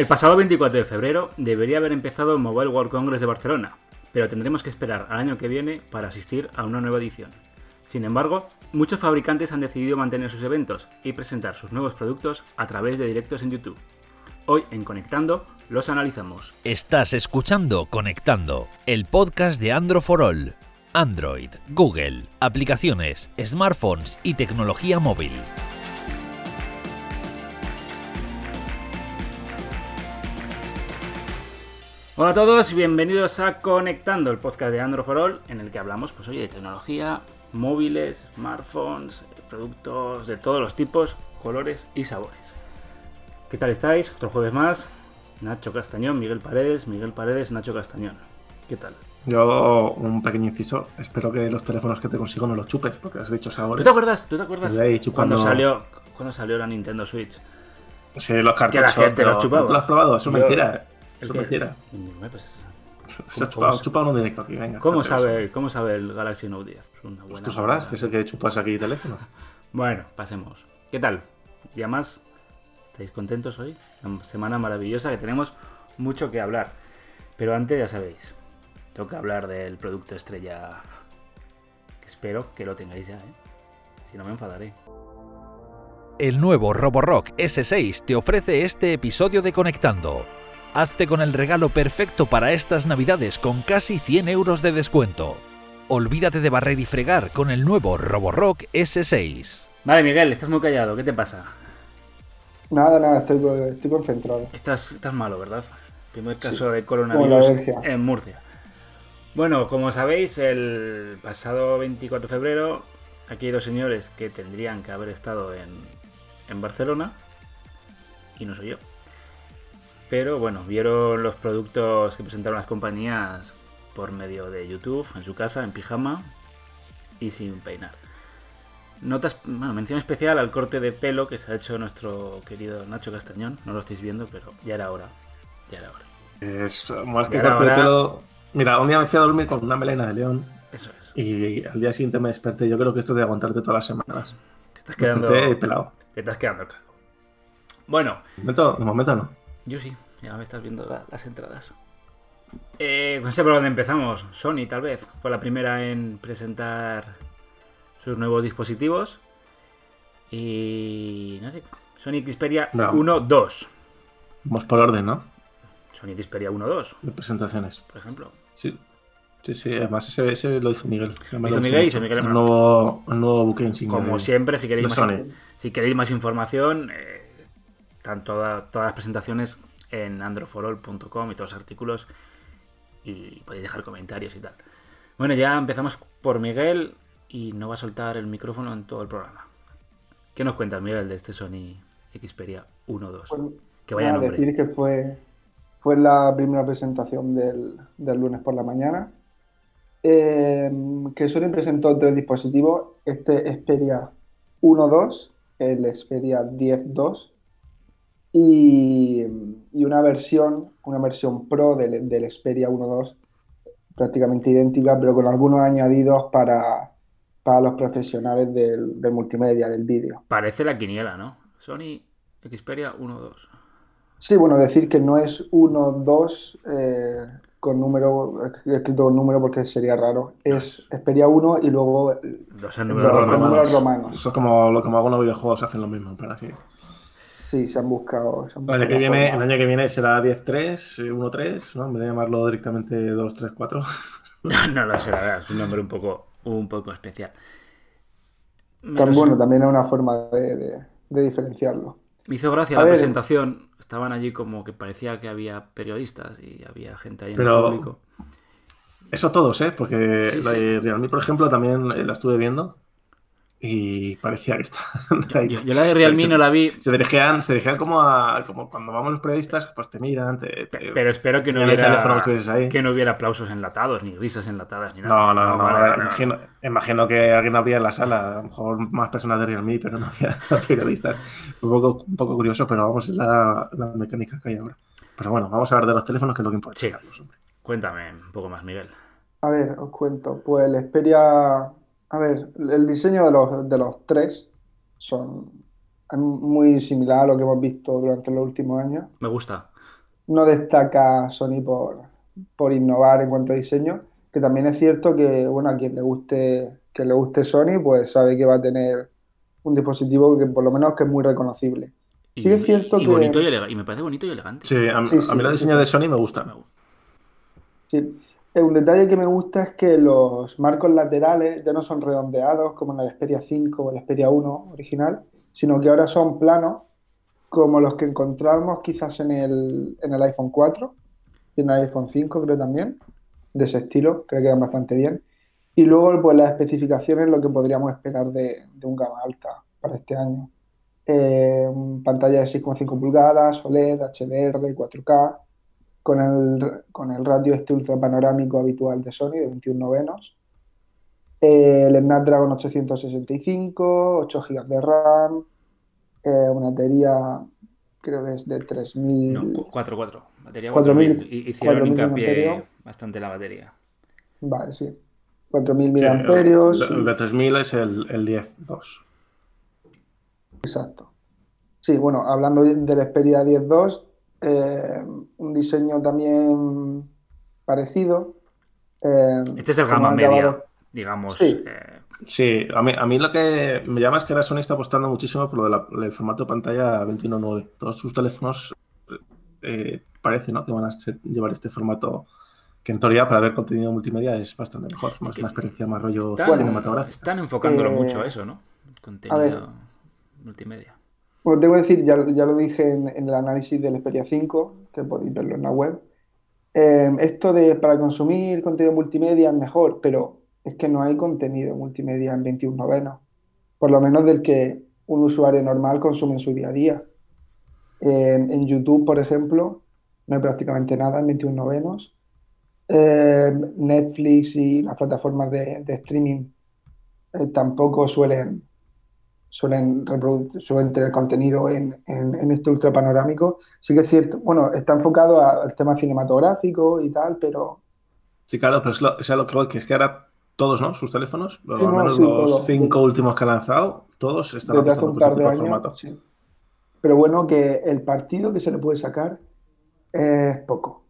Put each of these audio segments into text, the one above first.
El pasado 24 de febrero debería haber empezado el Mobile World Congress de Barcelona, pero tendremos que esperar al año que viene para asistir a una nueva edición. Sin embargo, muchos fabricantes han decidido mantener sus eventos y presentar sus nuevos productos a través de directos en YouTube. Hoy en Conectando los analizamos. Estás escuchando Conectando, el podcast de Android for All. Android, Google, aplicaciones, smartphones y tecnología móvil. Hola a todos y bienvenidos a Conectando, el podcast de Android for All, en el que hablamos, pues oye, de tecnología, móviles, smartphones, productos de todos los tipos, colores y sabores. ¿Qué tal estáis? Otro jueves más. Nacho Castañón, Miguel Paredes, Miguel Paredes, Nacho Castañón. ¿Qué tal? Yo, un pequeño inciso, espero que los teléfonos que te consigo no los chupes, porque has dicho sabores. ¿Tú te acuerdas, ¿tú te acuerdas ahí cuando, chupando- salió, cuando salió la Nintendo Switch? Sí, los Que la cartuchos. gente pero los chupaba. ¿Tú lo has probado? Eso es Yo- mentira. ¿El Eso qué? es mentira. Hombre, pues, Se ha ¿Cómo- chupado, chupado directo aquí, venga. ¿Cómo sabe, ¿Cómo sabe el Galaxy Note 10? Es una Pues tú sabrás, que es el que chupas aquí teléfono. Bueno, pasemos. ¿Qué tal? ¿Ya más? ¿Estáis contentos hoy? Una semana maravillosa que tenemos mucho que hablar. Pero antes, ya sabéis, tengo que hablar del producto estrella. Que espero que lo tengáis ya, ¿eh? Si no me enfadaré. El nuevo Roborock S6 te ofrece este episodio de Conectando. Hazte con el regalo perfecto para estas navidades con casi 100 euros de descuento. Olvídate de barrer y fregar con el nuevo Roborock S6. Vale, Miguel, estás muy callado. ¿Qué te pasa? Nada, nada, estoy, estoy concentrado. Estás, estás malo, ¿verdad? Primer caso de coronavirus en Murcia. Bueno, como sabéis, el pasado 24 de febrero, aquí hay dos señores que tendrían que haber estado en, en Barcelona y no soy yo. Pero bueno, vieron los productos que presentaron las compañías por medio de YouTube, en su casa, en pijama y sin peinar. Notas, bueno, mención especial al corte de pelo que se ha hecho nuestro querido Nacho Castañón. No lo estáis viendo, pero ya era hora. Ya era hora. Es más que ahora- corte de pelo. Mira, un día me fui a dormir con una melena de león Eso es. y al día siguiente me desperté. Yo creo que esto es de aguantarte todas las semanas. Te estás Me quedando, pelado. te estás quedando calvo. Bueno, De momento, de momento no. Yo sí, ya me estás viendo la- las entradas. Eh, no sé por dónde empezamos. Sony, tal vez. Fue la primera en presentar sus nuevos dispositivos. Y. No sé. Sony Xperia No. 1.2. Vamos por orden, ¿no? Sony Xperia 1.2, De presentaciones. por ejemplo. Sí. Sí, sí, además ese, ese lo hizo Miguel. Hizo gustó Miguel, hizo Miguel, Un nuevo, un nuevo buque insignia. Como de- siempre, si queréis, más, si queréis más información, eh, están toda- todas las presentaciones en androforall.com y todos los artículos y podéis dejar comentarios y tal. Bueno, ya empezamos por Miguel y no va a soltar el micrófono en todo el programa. ¿Qué nos cuentas, Miguel, de este Sony Xperia 1.2? Pues, Que vaya nombre. decir que fue, fue la primera presentación del, del lunes por la mañana. Eh, que Sony presentó tres dispositivos: este Xperia 1.2, el Xperia 10.2 y, y una versión, una versión Pro del, del Xperia 1.2 prácticamente idéntica, pero con algunos añadidos para, para los profesionales del, del multimedia, del vídeo. Parece la quiniela, ¿no? Sony Xperia 1.2. Sí, bueno, decir que no es 1, 2 eh, con número, escrito con número porque sería raro. Es Xperia 1 y luego en los números romanos. Eso es como, lo- como algunos videojuegos hacen lo mismo, pero así. Sí, se han buscado. se han El año, buscado que viene, el año que viene será 10.3, eh, 1.3, ¿no? En vez de llamarlo directamente 2.3.4. no lo sé, la verdad, es un nombre un poco, un poco especial. Tan bueno, también es una forma de, de- de diferenciarlo. Me hizo gracia A la ver. presentación. Estaban allí como que parecía que había periodistas y había gente ahí en Pero- el público. Eso todos, ¿eh? Porque Sí, la sí. de Realme, por ejemplo, también eh, la estuve viendo y parecía que está. Yo, yo la de Realme no la vi, Se dirigían, se dirigían como a. Como cuando vamos los periodistas, pues te miran, te. te- pero espero que no hubiera que que no hubiera aplausos enlatados, ni risas enlatadas, ni nada. No, no, no, vale, vale. imagino, imagino que alguien habría en la sala, a lo mejor más personas de Realme, pero no había periodistas. Fue un poco, un poco curioso, pero vamos, es la, la mecánica que hay ahora. Pero bueno, vamos a hablar de los teléfonos, que es lo que importa. Sí. Cuéntame un poco más, Miguel. A ver, os cuento. Pues el Xperia, a ver, el diseño de los, de los tres son es muy similar a lo que hemos visto durante los últimos años. Me gusta. no destaca Sony por, por innovar en cuanto a diseño, que también es cierto que, bueno, a quien le guste, que le guste Sony, pues sabe que va a tener un dispositivo que por lo menos que es muy reconocible. Y, Sí es cierto y que- bonito y, elega- y me parece bonito y elegante. Sí, a, Sí, sí, a mí el sí, diseño sí. de Sony me gusta. Sí. Un detalle que me gusta es que los marcos laterales ya no son redondeados como en el Xperia 5 o el Xperia 1 original, sino que ahora son planos como los que encontramos quizás en el, en el iPhone 4 y en el iPhone 5 creo también, de ese estilo, creo que quedan bastante bien. Y luego pues las especificaciones, lo que podríamos esperar de, de un gama alta para este año. Eh, pantalla de 6,5 pulgadas, OLED, HDR, 4K, con el, con el ratio este ultra panorámico habitual de Sony de 21 novenos. Eh, el Snapdragon 865, 8 GB de RAM, eh, una batería creo que es de 3000. No, cu- 4-4. Batería 4000, 4000. Y- Hicieron 4000 hincapié bastante en la batería. Vale, sí. 4000 Sí, miliamperios. el, el de 3000 es el, el 10.2. Exacto. Sí, bueno, hablando de- del Xperia 10.2, eh, un diseño también parecido. eh, Este es el gama media, acabado- digamos. Sí. eh, Sí, a mí, a mí lo que me llama es que ahora Sony está apostando muchísimo por lo de la- del formato de pantalla 21.9. Todos sus teléfonos eh, parece ¿no? que van a ser- llevar este formato que en teoría para ver contenido multimedia es bastante mejor, más que- una experiencia más rollo están, cinematográfica. están enfocándolo Eh, mucho a eso, ¿no? Contenido multimedia. Bueno, que decir, ya, ya lo dije en, el análisis del Xperia 5, que podéis verlo en la web. eh, esto de para consumir contenido multimedia es mejor, pero es que no hay contenido multimedia en 21 novenos. Por lo menos del que un usuario normal consume en su día a día. Eh, en YouTube, por ejemplo, no hay prácticamente nada en 21 novenos. Eh, Netflix y las plataformas de, de streaming eh, tampoco suelen, suelen, suelen tener contenido en, en- en este ultra panorámico. Sí que es cierto, bueno, está enfocado al tema cinematográfico y tal, pero Sí, claro, pero es lo, lo que voy, que es que ahora todos, ¿no? Sus teléfonos, Sí, al no, menos sí, los todo. cinco últimos que ha lanzado, todos están desde un este par de años, formato. sí. Pero bueno, que el partido que se le puede sacar es poco,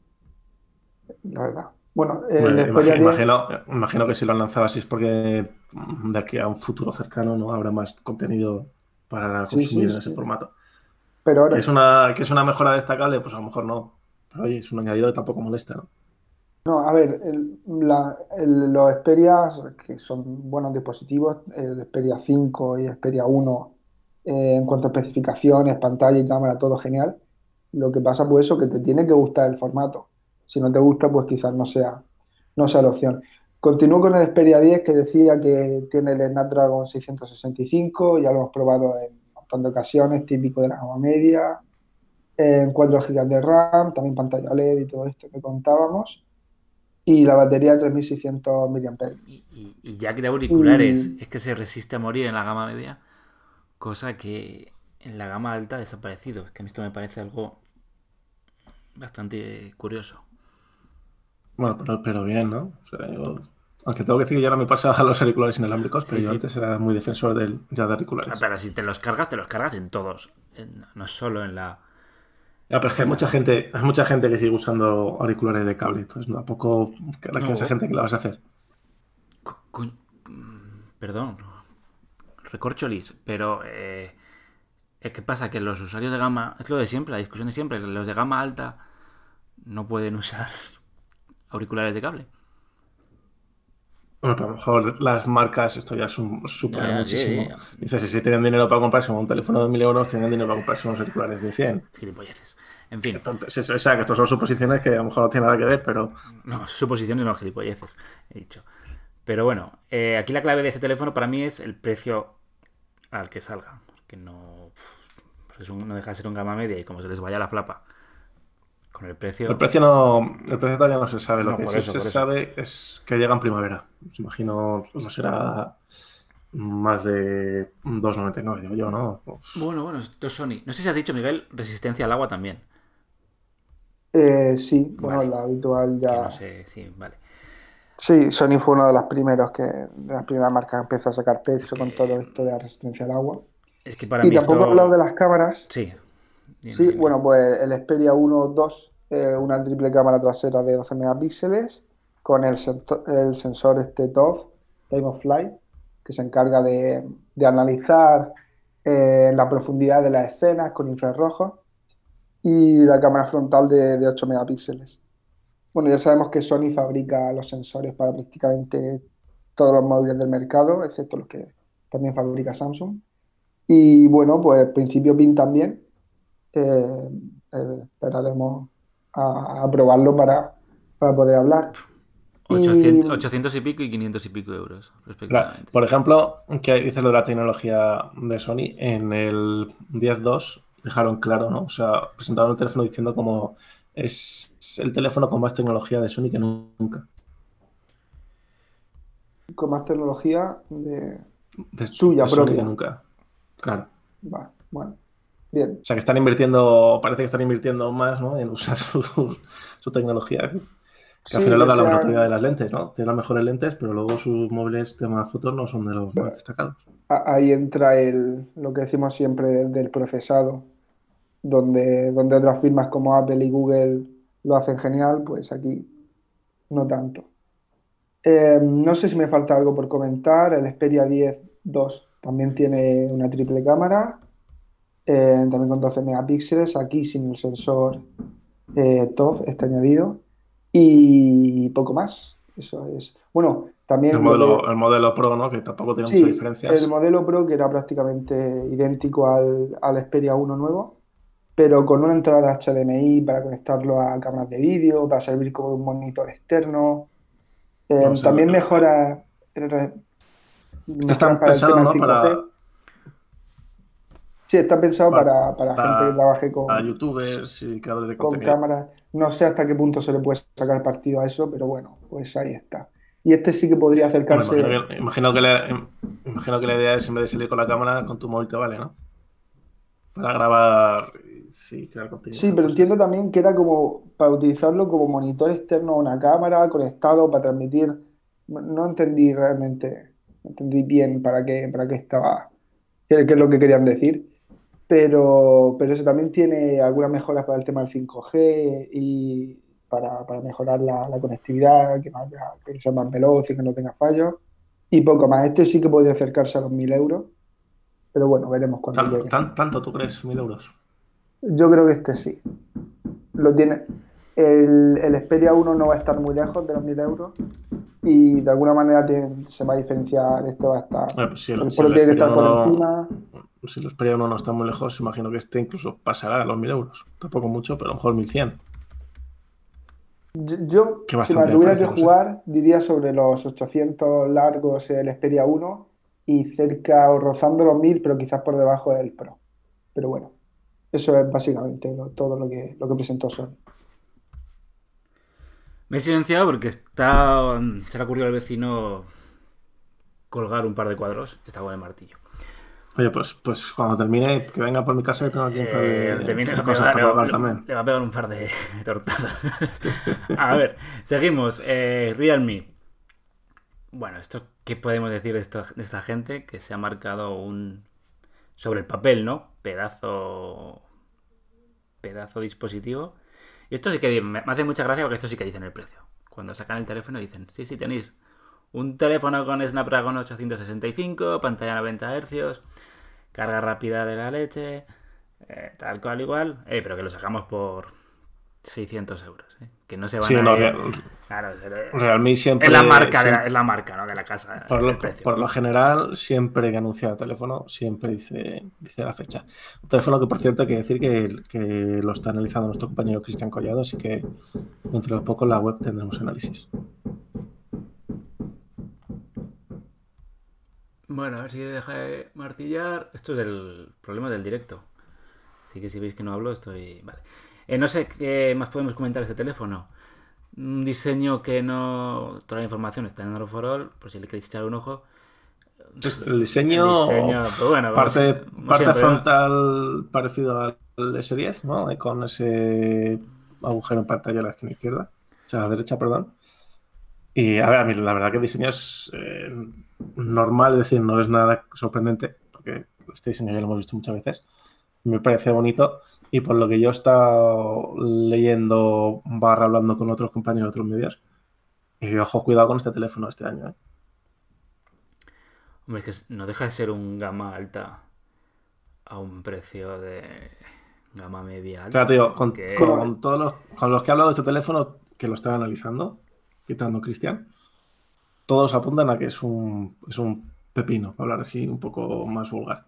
la verdad. Bueno, Xperia imagi- 10 imagino, imagino que si lo han lanzado así es porque de aquí a un futuro cercano no habrá más contenido para consumir sí, en ese sí. formato. pero ahora Que es una, que es una mejora destacable, pues a lo mejor no. Pero oye, es un añadido que tampoco molesta, ¿no? No, a ver, el- la- el- los Xperias, que son buenos dispositivos, el Xperia 5 y el Xperia 1, eh, en cuanto a especificaciones, pantalla y cámara, todo genial. Lo que pasa, pues eso, que te tiene que gustar el formato. Si no te gusta, pues quizás no sea, no sea la opción. Continúo con el Xperia 10, que decía que tiene el Snapdragon 665, ya lo hemos probado en un montón de ocasiones, típico de la gama media, en 4 GB de RAM, también pantalla OLED y todo esto que contábamos y la batería de 3600 mAh. Y, y- y ya que de auriculares Mm. es que se resiste a morir en la gama media, cosa que en la gama alta ha desaparecido. Es que a mí esto me parece algo bastante curioso. Bueno, pero, pero bien, ¿no? O sea, yo- aunque tengo que decir que ya ahora me pasa a los auriculares inalámbricos, pero Sí, yo sí. antes era muy defensor del, ya de auriculares. Pero si te los cargas, te los cargas en todos. En- no solo en la. Ya, pero es que hay mucha gente, hay mucha gente que sigue usando auriculares de cable, entonces tampoco la No. esa gente que la vas a hacer. Co- Perdón. Recorcholis, pero. Eh, es que pasa que los usuarios de gama. Es lo de siempre, la discusión de siempre. Los de gama alta no pueden usar auriculares de cable. Bueno, pero a lo mejor las marcas, esto ya supone Ya, muchísimo. ya. Dices, si tienen dinero para comprarse un teléfono de 1000 euros, tienen dinero para comprarse unos auriculares de 100. Gilipolleces. En fin. Entonces, o sea, que estos son suposiciones que a lo mejor no tienen nada que ver, pero No, suposiciones no, gilipolleces, he dicho. Pero bueno, eh, aquí la clave de este teléfono para mí es el precio al que salga. Que no. porque es un- no deja de ser un gama media y como se les vaya la flapa con el precio. el precio no, el precio todavía no se sabe. Lo No, que sí eso, se eso. sabe es que llega en primavera. Os imagino, no será más de 2,99, digo yo, ¿no? Bueno, bueno, esto es Sony. No sé si has dicho, Miguel, resistencia al agua también. Eh, sí, bueno, Vale. la habitual Que ya. no sé, sí, vale. Sí, Sony fue uno de los primeros que, de las primeras marcas que empezó a sacar pecho Es con que- todo esto de la resistencia al agua. Es que para Y mí tampoco he esto... hablado de las cámaras. Sí. Dime, Sí, dime. bueno, pues el Xperia 1 2 eh, una triple cámara trasera de 12 megapíxeles con el, sensor este TOF, Time of Flight, que se encarga de, analizar eh, la profundidad de las escenas con infrarrojos y la cámara frontal de, de 8 megapíxeles. Bueno, ya sabemos que Sony fabrica los sensores para prácticamente todos los móviles del mercado, excepto los que también fabrica Samsung. Y bueno, pues principio PIN también. Eh, esperaremos a, probarlo para, poder hablar. 800 y... pico y 500 y pico euros, respectivamente. Por ejemplo, que dice lo de la tecnología de Sony, en el 10.2 dejaron claro, ¿no? O sea, presentaron el teléfono diciendo como es el teléfono con más tecnología de Sony que nunca. Con más tecnología de, suya propia. nunca. Claro. bueno. Bien. O sea, que están invirtiendo, parece que están invirtiendo más ¿no? en usar su, tecnología. Que al final lo da la oportunidad de las lentes, ¿no? Tienen las mejores lentes, pero luego sus móviles de más fotos no son de los más destacados. Ahí entra el, lo que decimos siempre del procesado, donde, donde otras firmas como Apple y Google lo hacen genial, pues aquí no tanto. Eh, no sé si me falta algo por comentar. El Xperia 10 2 también tiene una triple cámara, eh, también con 12 megapíxeles, aquí sin el sensor eh, TOF está añadido y poco más. Eso es. Bueno, también. El modelo, el modelo Pro, ¿no? Que tampoco tiene muchas diferencias. El modelo Pro, que era prácticamente idéntico al, al Xperia 1 nuevo, pero con una entrada HDMI para conectarlo a cámaras de vídeo, para servir como un monitor externo. Eh, también mejora. Está pensado, ¿no? Para, Sí, está pensado para, gente que trabaje con, youtubers y creadores de con cámaras. No sé hasta qué punto se le puede sacar partido a eso, pero bueno, pues ahí está. Y este sí que podría acercarse. imagino, que, la, imagino que la idea es en vez de salir con la cámara, con tu móvil te vale, ¿no? Para grabar sí, crear contenido. Sí, pero entiendo también que era como para utilizarlo como monitor externo a una cámara, conectado para transmitir. No entendí realmente, no entendí bien para qué, para qué estaba, qué es lo que querían decir pero, pero eso también tiene algunas mejoras para el tema del 5G y para, mejorar la, conectividad, que, que, sea más veloz y que no tenga fallos. Y poco más. Este sí que podría acercarse a los 1000 euros, pero bueno, veremos cuándo llegue. ¿Tanto tú crees, 1000 euros? Yo creo que este sí. Lo tiene. El, el Xperia 1 no va a estar muy lejos de los 1000 euros y de alguna manera se va a diferenciar. Este va a estar. Eh, pues el, tiene que estar por encima si los Xperia 1 no están muy lejos, imagino que este incluso pasará a los 1000 euros. Tampoco mucho, pero a lo mejor 1100. Yo, si me tuviera que jugar, diría sobre los 800 largos el Xperia 1 y cerca o rozando los 1000, pero quizás por debajo del Pro. Pero bueno, eso es básicamente todo lo que, lo que presentó Sony. Me he silenciado porque está, se le ocurrido al vecino colgar un par de cuadros. Está con el martillo. Oye, pues, pues cuando termine, que venga por mi casa y tengo aquí un par de, eh, cosas para le, también. Le va a pegar un par de tortadas. a ver, seguimos. Eh, Realme. Bueno, esto, ¿qué podemos decir de esta, gente? Que se ha marcado un. Sobre el papel, ¿no? Pedazo. Pedazo dispositivo. Y esto sí que me hace mucha gracia porque esto sí que dicen el precio. Cuando sacan el teléfono dicen, sí, sí, tenéis un teléfono con Snapdragon 865, pantalla 90 Hz, carga rápida de la leche, eh, tal cual igual, eh, pero que lo sacamos por 600 euros, eh, que no se van a... No, claro, Realme siempre... Es la marca, de la, es la marca ¿no? de la casa. Por lo, por lo, general, siempre que anuncia el teléfono, siempre dice, dice la fecha. Un teléfono que, por cierto, hay que decir que, que lo está analizando nuestro compañero Cristian Collado, así que dentro de poco en la web tendremos análisis. Bueno, a ver si deja de martillar. Esto es el problema del directo. Así que si veis que no hablo, estoy. Vale. Eh, no sé qué más podemos comentar de este teléfono. Un diseño que no. Toda la información está en All, por si le queréis echar un ojo. El diseño. Pues bueno, parte, parte frontal parecido al S10, ¿no? Con ese agujero en pantalla a la esquina izquierda. O sea, a la derecha, perdón. Y a ver, a mí la verdad que el diseño es. Eh, normal, es decir, no es nada sorprendente, porque este diseño ya lo hemos visto muchas veces. Me parece bonito. Y por lo que yo he estado leyendo barra hablando con otros compañeros de otros medios, y ojo, cuidado con este teléfono este año. ¿eh? Hombre, es que no deja de ser un gama alta a un precio de gama media O alta. sea, tío, con, que- con todos los, con los que he hablado de este teléfono, que lo están analizando, quitando Cristian, todos apuntan a que es un, es un pepino, para hablar así un poco más vulgar.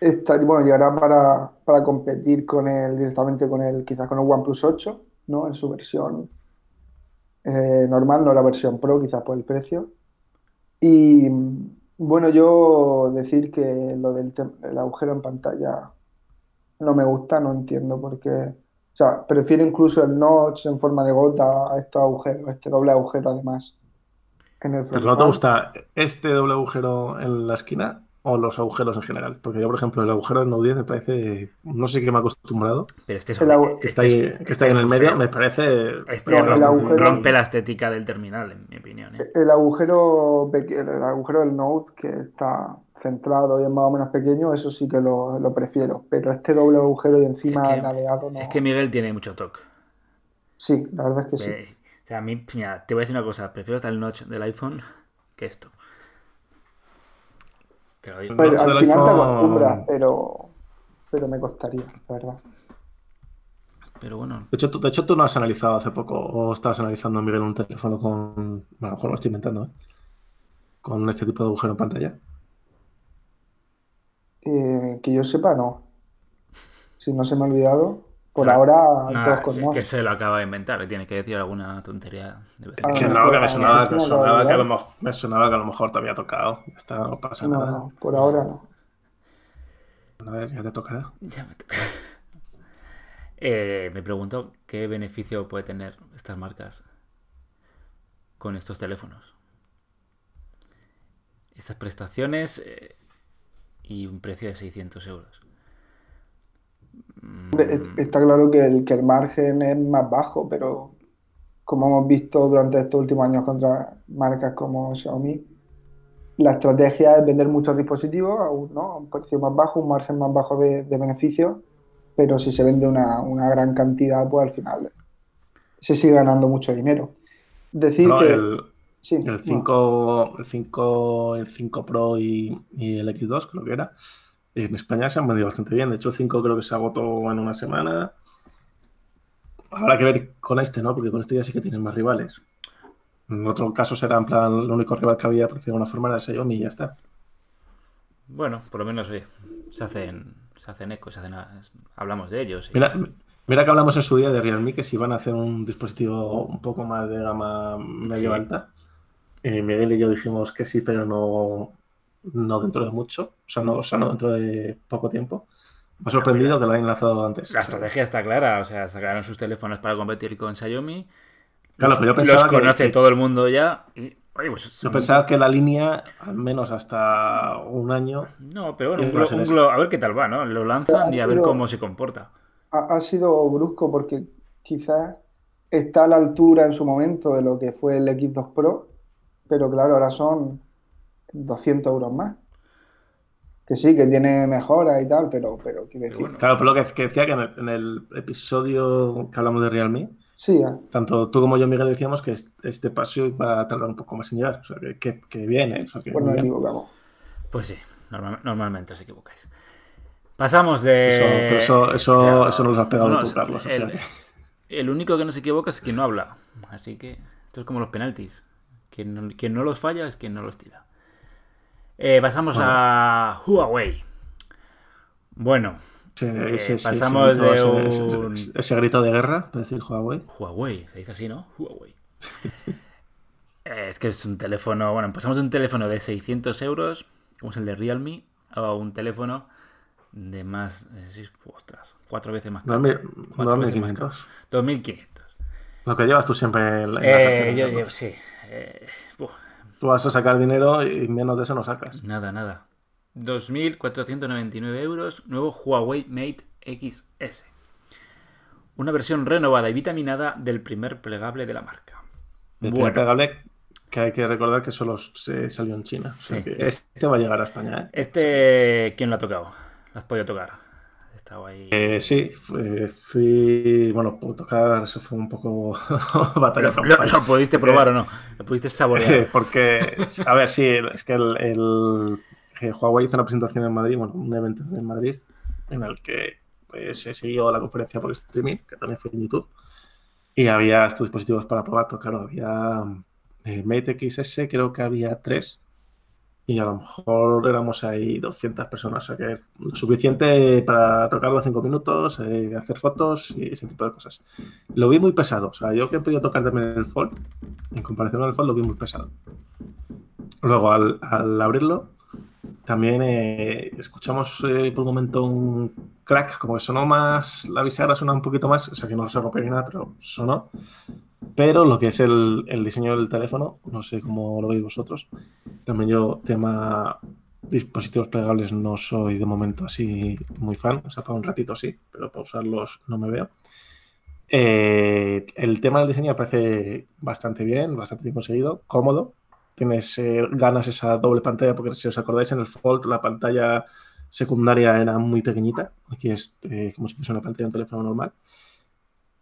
Esta- bueno, llegará para, para competir con el, directamente con el, quizás con el OnePlus 8, ¿no? En su versión eh, normal, no la versión Pro, quizás por el precio. Y bueno, yo decir que lo del el agujero en pantalla no me gusta, no entiendo por qué. O sea, prefiero incluso el notch en forma de gota a estos agujeros, este doble agujero además. En el ¿Pero no te gusta este doble agujero en la esquina o los agujeros en general? Porque yo, por ejemplo, el agujero del Note 10 me parece, no sé qué me he acostumbrado, Pero este es El que está ahí, que está ahí en el medio, feo. me parece... Este No, el rompe, agujero- rompe la estética del terminal, en mi opinión. ¿eh? El agujero, el agujero del Note que está centrado y es más o menos pequeño, eso sí que lo, lo prefiero. Pero este doble agujero y encima Es que- ladeado no. Es que Miguel tiene mucho toque. Sí, la verdad es que sí. Eh, O sea, a mí, mira, te voy a decir una cosa. Prefiero hasta el notch del iPhone que esto. Te lo digo. Pero- al final te iPhone- acostumbras, pero, pero me costaría, la verdad. Pero bueno, De hecho, tú, de hecho, tú no has analizado hace poco, o estabas analizando, Miguel, un teléfono con... Bueno, a lo mejor lo estoy inventando, ¿eh? Con este tipo de agujero en pantalla. Eh, que yo sepa, no. Si no se me ha olvidado, por O sea, ahora nada, todos con sí, Note. que se lo acaba de inventar. que Tiene que decir alguna tontería de vez Ah, Que cuando. no, que me sonaba, que, sonaba a lo me sonaba que a lo mejor te había tocado. Ya está, no pasa No, nada. no, por ahora no. A ver, ya te tocará. Ya me toca. Eh, me pregunto qué beneficio puede tener estas marcas con estos teléfonos. Estas prestaciones eh, y un precio de 600 euros. Mm, Está claro que el, que el margen es más bajo, pero como hemos visto durante estos últimos años contra marcas como Xiaomi, la estrategia es vender muchos dispositivos a un, ¿no? a un precio más bajo, un margen más bajo de, de beneficio, pero si se vende una, una gran cantidad, pues al final se sigue ganando mucho dinero. Decir No, que el, sí, el no, 5, el 5, el 5 Pro y, y el X2, creo que era. En España se han vendido bastante bien. De hecho, el 5 creo que se agotó en una semana. Habrá que ver con este, ¿no? Porque con este ya sí que tienen más rivales. En otro caso será en plan, el único rival que había, por decirlo de alguna forma, era Xiaomi y ya está. Bueno, por lo menos oye, se hacen, se hacen eco, se hacen, hablamos de ellos. y- Mira, mira que hablamos en su día de Realme, que si van a hacer un dispositivo un poco más de gama medio Sí. alta. Eh, Miguel y yo dijimos que sí, pero no, no dentro de mucho. O sea, no, o sea, no dentro de poco tiempo. Me ha sorprendido que lo hayan lanzado antes. La estrategia está clara, o sea, sacaron sus teléfonos para competir con Xiaomi. Claro, pero yo Los pensaba que- conoce que- todo el mundo ya. Y, oye, pues Yo pensaba que la línea, al menos hasta un año, No, pero bueno, un un a ver qué tal va, ¿no? Lo lanzan y a ver cómo se comporta. ha, ha sido brusco porque quizás está a la altura en su momento de lo que fue el X2 Pro, pero claro, ahora son 200 euros más. Que sí, que tiene mejoras y tal, pero, pero quiero decir, bueno. claro, pero lo que, que decía que en el, en el episodio que hablamos de Realme, sí, ah, tanto tú como yo, Miguel, decíamos que es- este paso va a tardar un poco más en llegar. O sea, que, que, que bien, ¿eh? O sea, que pues nos bien. equivocamos. Pues sí, normal- normalmente os equivocáis. Pasamos Eso, de. eso, eso, o sea, eso nos lo has pegado no, tú, Carlos. el único que no se equivoca es quien no habla. Así que esto es como los penaltis. Quien no, quien no los falla es quien no los tira. Eh, pasamos a Huawei. Bueno, Eh, pasamos de ese- un- ese- ese grito de guerra, para decir Huawei. Huawei, se dice así, ¿no? Huawei. Eh, es que es un teléfono. Bueno, pasamos de un teléfono de 600 euros, como es el de Realme, a un teléfono de más. ostras, cuatro veces más caro. 2000 Cuatro veces más 2500. caro. 2500. Lo que llevas tú siempre en la, Eh, yo, yo- sí. Eh, Tú vas a sacar dinero y menos de eso no sacas. nada, nada. 2.499 euros, nuevo Huawei Mate XS. Una versión renovada y vitaminada del primer plegable de la marca. El Bueno. primer plegable que hay que recordar que solo se salió en China. O sea Sí. que este va a llegar a España, ¿eh? Este, ¿quién lo ha tocado? Lo has podido tocar. Estado ahí. Eh, sí, fui, fui- Bueno, puedo tocar, eso fue un poco batalla ¿Lo, lo- pudiste probar o no? ¿Lo pudiste Eh, saborear? Porque, a ver, sí, es que el, el- que Huawei hizo una presentación en Madrid, bueno, un evento en Madrid, en el que pues, se siguió la conferencia por streaming, que también fue en YouTube, y había estos dispositivos para probar, pero claro, había eh, Mate XS, creo que había tres, y a lo mejor éramos ahí 200 personas, o sea que suficiente para tocarlo cinco minutos, eh, hacer fotos y ese tipo de cosas. Lo vi muy pesado, o sea, yo que he podido tocar también el Fold, en comparación al Fold lo vi muy pesado. Luego, al, al abrirlo, también eh, escuchamos eh, por un momento un crack, como que sonó más, la bisagra suena un poquito más, o sea que no se rompió ni nada, pero sonó. Pero lo que es el, diseño del teléfono, no sé cómo lo veis vosotros. También yo, tema dispositivos plegables, no soy de momento así muy fan. O sea, para un ratito sí, pero para usarlos no me veo. Eh, el tema del diseño parece bastante bien, bastante bien conseguido, cómodo. Tienes eh, ganas esa doble pantalla, porque si os acordáis, en el Fold la pantalla secundaria era muy pequeñita. Aquí es eh, como si fuese una pantalla de un teléfono normal.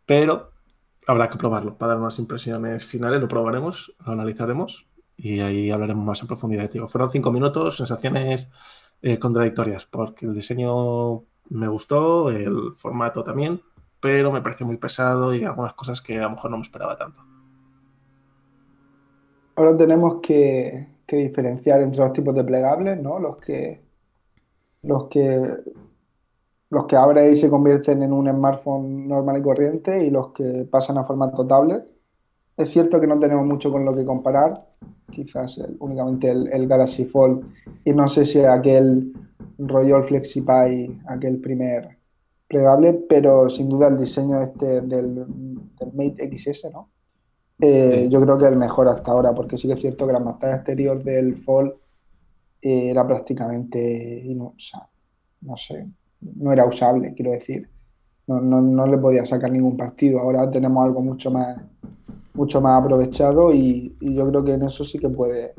Pero habrá que probarlo para dar unas impresiones finales. Lo probaremos, lo analizaremos y ahí hablaremos más en profundidad. Digo, fueron cinco minutos, sensaciones eh, contradictorias, porque el diseño me gustó, el formato también, pero me pareció muy pesado y algunas cosas que a lo mejor no me esperaba tanto. Ahora tenemos que, que diferenciar entre los tipos de plegables, ¿no? Los que, los que, los que abren y se convierten en un smartphone normal y corriente y los que pasan a formato tablet. Es cierto que no tenemos mucho con lo que comparar, quizás el- únicamente el, el Galaxy Fold y no sé si aquel Royal FlexiPy, aquel primer plegable, pero sin duda el diseño este del, del Mate XS, ¿no? Eh, Sí. yo creo que el mejor hasta ahora, porque sí que es cierto que la pantalla exterior del Fold era prácticamente, inu- o sea, no sé, no era usable, quiero decir. No, no, no le podía sacar ningún partido. Ahora tenemos algo mucho más, mucho más aprovechado y, y yo creo que en eso sí que puede,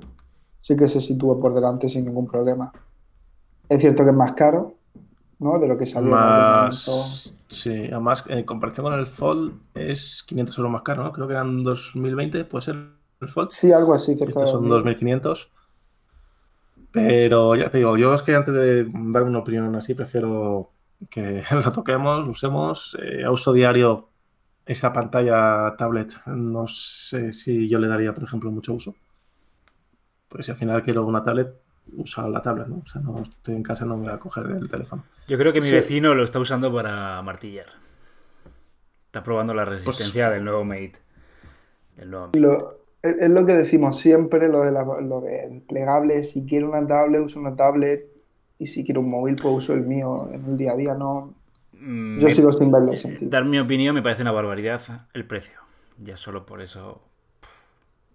sí que se sitúa por delante sin ningún problema. Es cierto que es más caro, ¿no? De lo que salió. Más, sí, además, en comparación con el Fold, es 500 euros más caro, ¿no? Creo que eran 2020, puede ser el Fold. Sí, algo así, Estos son 2000. 2500. Pero ya te digo, yo es que antes de dar una opinión así, prefiero que lo toquemos, lo usemos. Eh, a uso diario, esa pantalla tablet, no sé si yo le daría, por ejemplo, mucho uso. Pues si al final quiero una tablet, usa la tablet, ¿no? O sea, no estoy en casa, no me voy a coger el teléfono. Yo creo que mi Sí. vecino lo está usando para martillar. Está probando la resistencia del nuevo Mate. Del nuevo Mate. Lo- es, es lo que decimos siempre, lo de la, lo del plegable. Si quiero una tablet, uso una tablet. Y si quiero un móvil, pues uso el mío en el día a día. No, Mm, yo me- sigo sin verle sentido. Dar mi opinión me parece una barbaridad el precio. Ya solo por eso.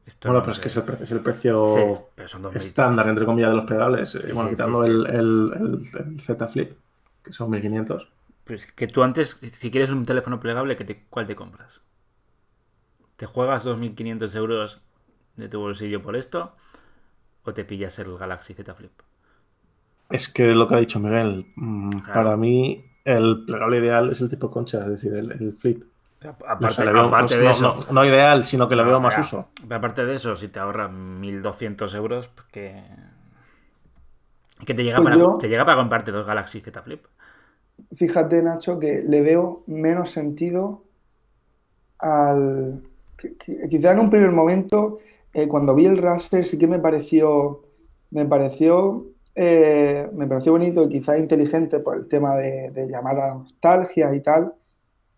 Esto Bueno, no pero es que es el, pre- es el precio Sí, pero son dos Mate. estándar, entre comillas, de los plegables. eh, Sí, bueno, sí, quitando sí, sí. El, el- el- el Z Flip, que son 1500. Pero es que tú antes, si quieres un teléfono plegable, ¿qué te- ¿cuál te compras? ¿Te juegas 2.500 euros de tu bolsillo por esto? ¿O te pillas el Galaxy Z Flip? Es que lo que ha dicho Miguel, mm, Claro. para mí el plegable ideal es el tipo concha, es decir, el, el flip. Aparte, O sea, le veo- aparte no, de eso, no- no ideal, sino que le veo más uso. aparte de eso, si te ahorras 1.200 euros, pues que, que te, llega Pues para, yo- te llega para comprarte dos Galaxy Z Flip. Fíjate, Nacho, que le veo menos sentido al... Quizá en un primer momento, eh, cuando vi el Razer, sí que me pareció, me pareció, eh, me pareció bonito y quizá inteligente por el tema de, llamar a nostalgia y tal.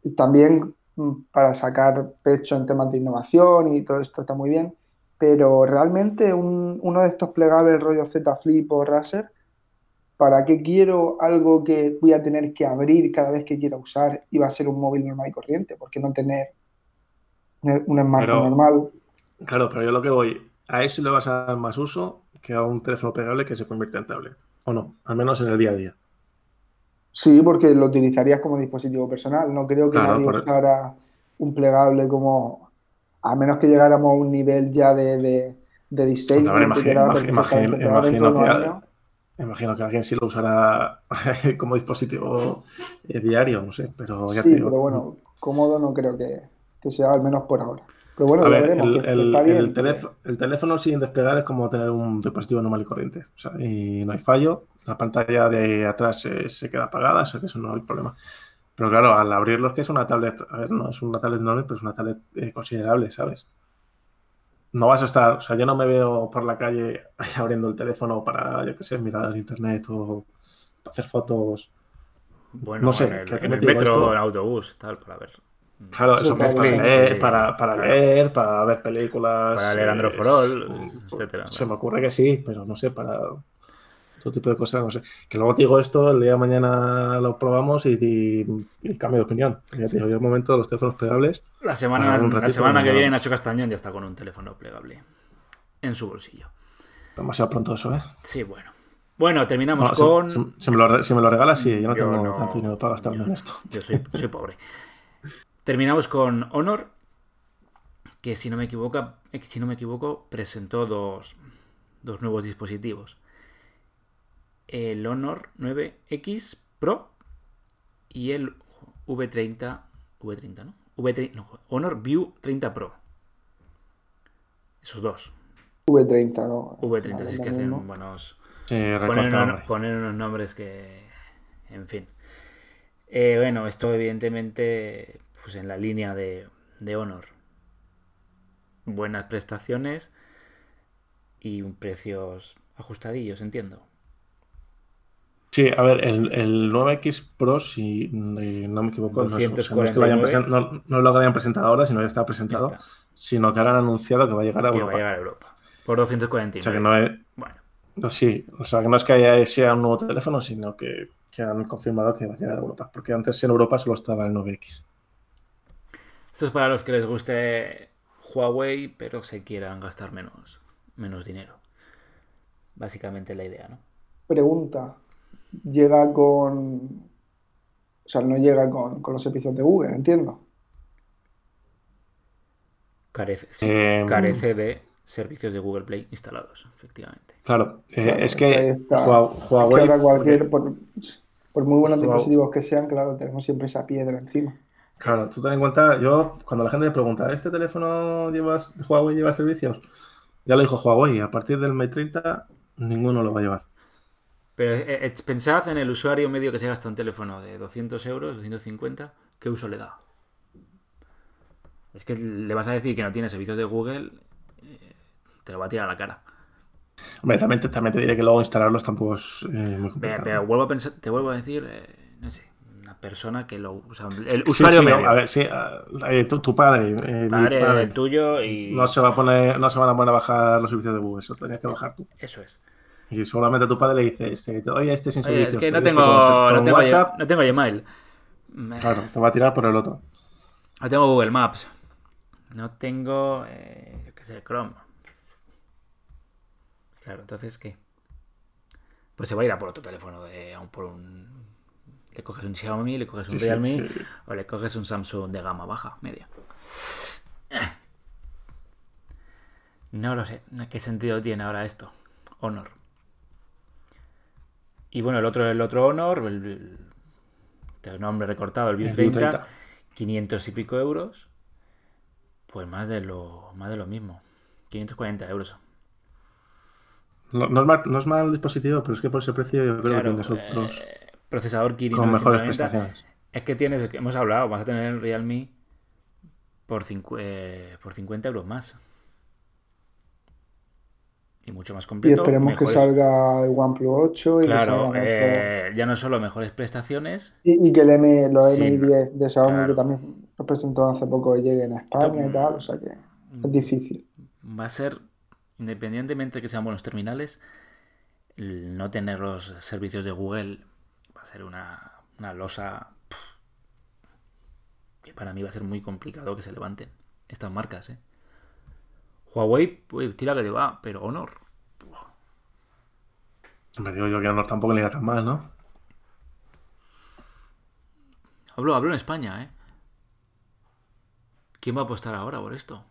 Y también mm, para sacar pecho en temas de innovación y todo esto está muy bien. Pero realmente un- uno de estos plegables rollo Z Flip o Razer ¿Para qué quiero algo que voy a tener que abrir cada vez que quiera usar y va a ser un móvil normal y corriente? ¿Por qué no tener un smartphone Pero- normal? Claro, pero yo lo que voy, a eso le vas a dar más uso que a un teléfono plegable que se convierte en tablet. O no, al menos en el día a día. Sí, porque lo utilizarías como dispositivo personal. No creo que Claro, nadie por- usara un plegable como, a menos que llegáramos a un nivel ya de, de, de diseño. Imagino que- imagino alguien sí lo usará como dispositivo eh, diario, no sé, pero ya sí, te digo. pero bueno, cómodo no creo que, que sea, al menos por ahora. Pero bueno, A ver, veremos. el, que el- está bien, el que- teléfono, el teléfono sin desplegar es como tener un dispositivo normal y corriente. O sea, y no hay fallo. La pantalla de atrás se queda apagada, o sea que eso no hay problema. Pero claro, al abrirlo es que es una tablet, a ver, no es una tablet enorme, pero es una tablet eh, considerable, ¿sabes? No vas a estar, o sea, yo no me veo por la calle abriendo el teléfono para, yo qué sé, mirar internet o hacer fotos. Bueno, No sé, en el, ¿qué- qué en el metro, esto? en el autobús, tal, para ver. Claro, Eso está para leer, para, para Claro. leer, para ver películas. Para leer eh, Android for All, pues, etcétera, Se me ocurre que sí, pero no sé, para todo tipo de cosas, no sé. Que luego te digo esto, el día de mañana lo probamos y, y- y cambio de opinión. Ya te digo, yo de momento los teléfonos plegables. La semana, la semana que viene. Nacho Castañón ya está con un teléfono plegable en su bolsillo. Demasiado pronto eso, ¿eh? Sí, bueno. Bueno, terminamos con... si, si me lo, si me lo regalas, sí, yo no Yo tengo no- tanto dinero para gastarme yo- en esto. Yo soy, soy pobre. Terminamos con Honor, que si no me equivoco, eh, si no me equivoco, presentó dos, dos nuevos dispositivos. El Honor 9X Pro y el V30, V30, ¿no? V30, no, Honor View 30 Pro. Esos dos. V30, ¿no? V30, Vale, si es que hacen mismo. buenos, Sí, recorta, unos- ponen unos nombres que. En fin. Eh, bueno, esto evidentemente, pues en la línea de, de Honor. Buenas prestaciones y precios ajustadillos, entiendo. Sí, a ver, el, el 9X Pro, si eh, no me equivoco, no es, o sea, no es que lo hayan 249. presen- no- no es lo que hayan presentado ahora, sino ya está presentado, está, sino que ahora han anunciado que va a llegar a que va a Europa. llegar a Europa. Por 249. O sea que no es, Bueno, no, sí, o sea que no es que haya, sea un nuevo teléfono, sino que, que han confirmado que va a llegar a Europa, porque antes en Europa solo estaba el 9X. Esto es para los que les guste Huawei, pero se quieran gastar menos, menos dinero. Básicamente la idea, ¿no? Pregunta. Llega con. O sea, no llega con, con los servicios de Google, entiendo. Carece, sí, Eh, carece de servicios de Google Play instalados, efectivamente. Claro, eh, Claro, es que Es Huawei, ahora cualquier, por, por muy buenos Huawei- dispositivos que sean, claro, tenemos siempre esa piedra encima. Claro, tú ten en cuenta, yo cuando la gente me pregunta, ¿este teléfono llevas, Huawei lleva servicios? Ya lo dijo Huawei, a partir del Mate 30 ninguno lo va a llevar. Pero eh, eh, pensad en el usuario medio que se gasta un teléfono de 200 euros, 250, ¿qué uso le da? Es que le vas a decir que no tiene servicios de Google, eh, te lo va a tirar a la cara. Hombre, también te, también te diré que luego instalarlos tampoco es eh, muy complicado. pero vuelvo a pensar, te vuelvo a decir, eh, no sé, persona que lo usa. El usuario sí, medio. a ver, sí, eh, tu, tu padre, eh, mi padre, padre, el tuyo y. no se va a poner, no se van a poner a bajar los servicios de Google, eso tenías que bajar tú. Eso es. Y seguramente a tu padre le dices, eh, oye, este sin servicios. es que no tengo, con- no, tengo, WhatsApp, no tengo Gmail. Claro, te va a tirar por el otro. No tengo Google Maps. No tengo, eh, yo qué sé, Chrome. Claro, entonces, ¿qué? Pues se va a ir a por otro teléfono, de, a un- por un... Le coges un Xiaomi, le coges un Sí, Realme sí. o le coges un Samsung de gama baja, media. No lo sé. ¿Qué sentido tiene ahora esto? Honor. Y bueno, el otro, el otro Honor, el, el- el nombre recortado, el View El View 30, 30. 500 y pico euros. Pues más de lo, más de lo mismo. 540 euros. No, no es mal, no es mal dispositivo, pero es que por ese precio yo creo Claro, que tienes otros eh, procesador Kirin con mejores 990. prestaciones. Es que tienes, hemos hablado, vas a tener el Realme por, cincu- eh, por 50 euros más. Y mucho más Y completo. esperemos que salga el OnePlus 8 y, Claro, eh, ya no solo mejores prestaciones, y, y que el M, los Sí, MI10 de Xiaomi, claro. que también los presentaron hace poco, lleguen a España y tal, o sea que es difícil. va a ser, independientemente de que sean buenos terminales, el no tener los servicios de Google va a ser una, una losa que para mí va a ser muy complicado que se levanten estas marcas. ¿eh? Huawei, pues tira que te va, pero Honor. Me digo yo que Honor tampoco le irá tan mal, ¿no? Hablo, hablo en España, ¿eh? ¿Quién va a apostar ahora por esto?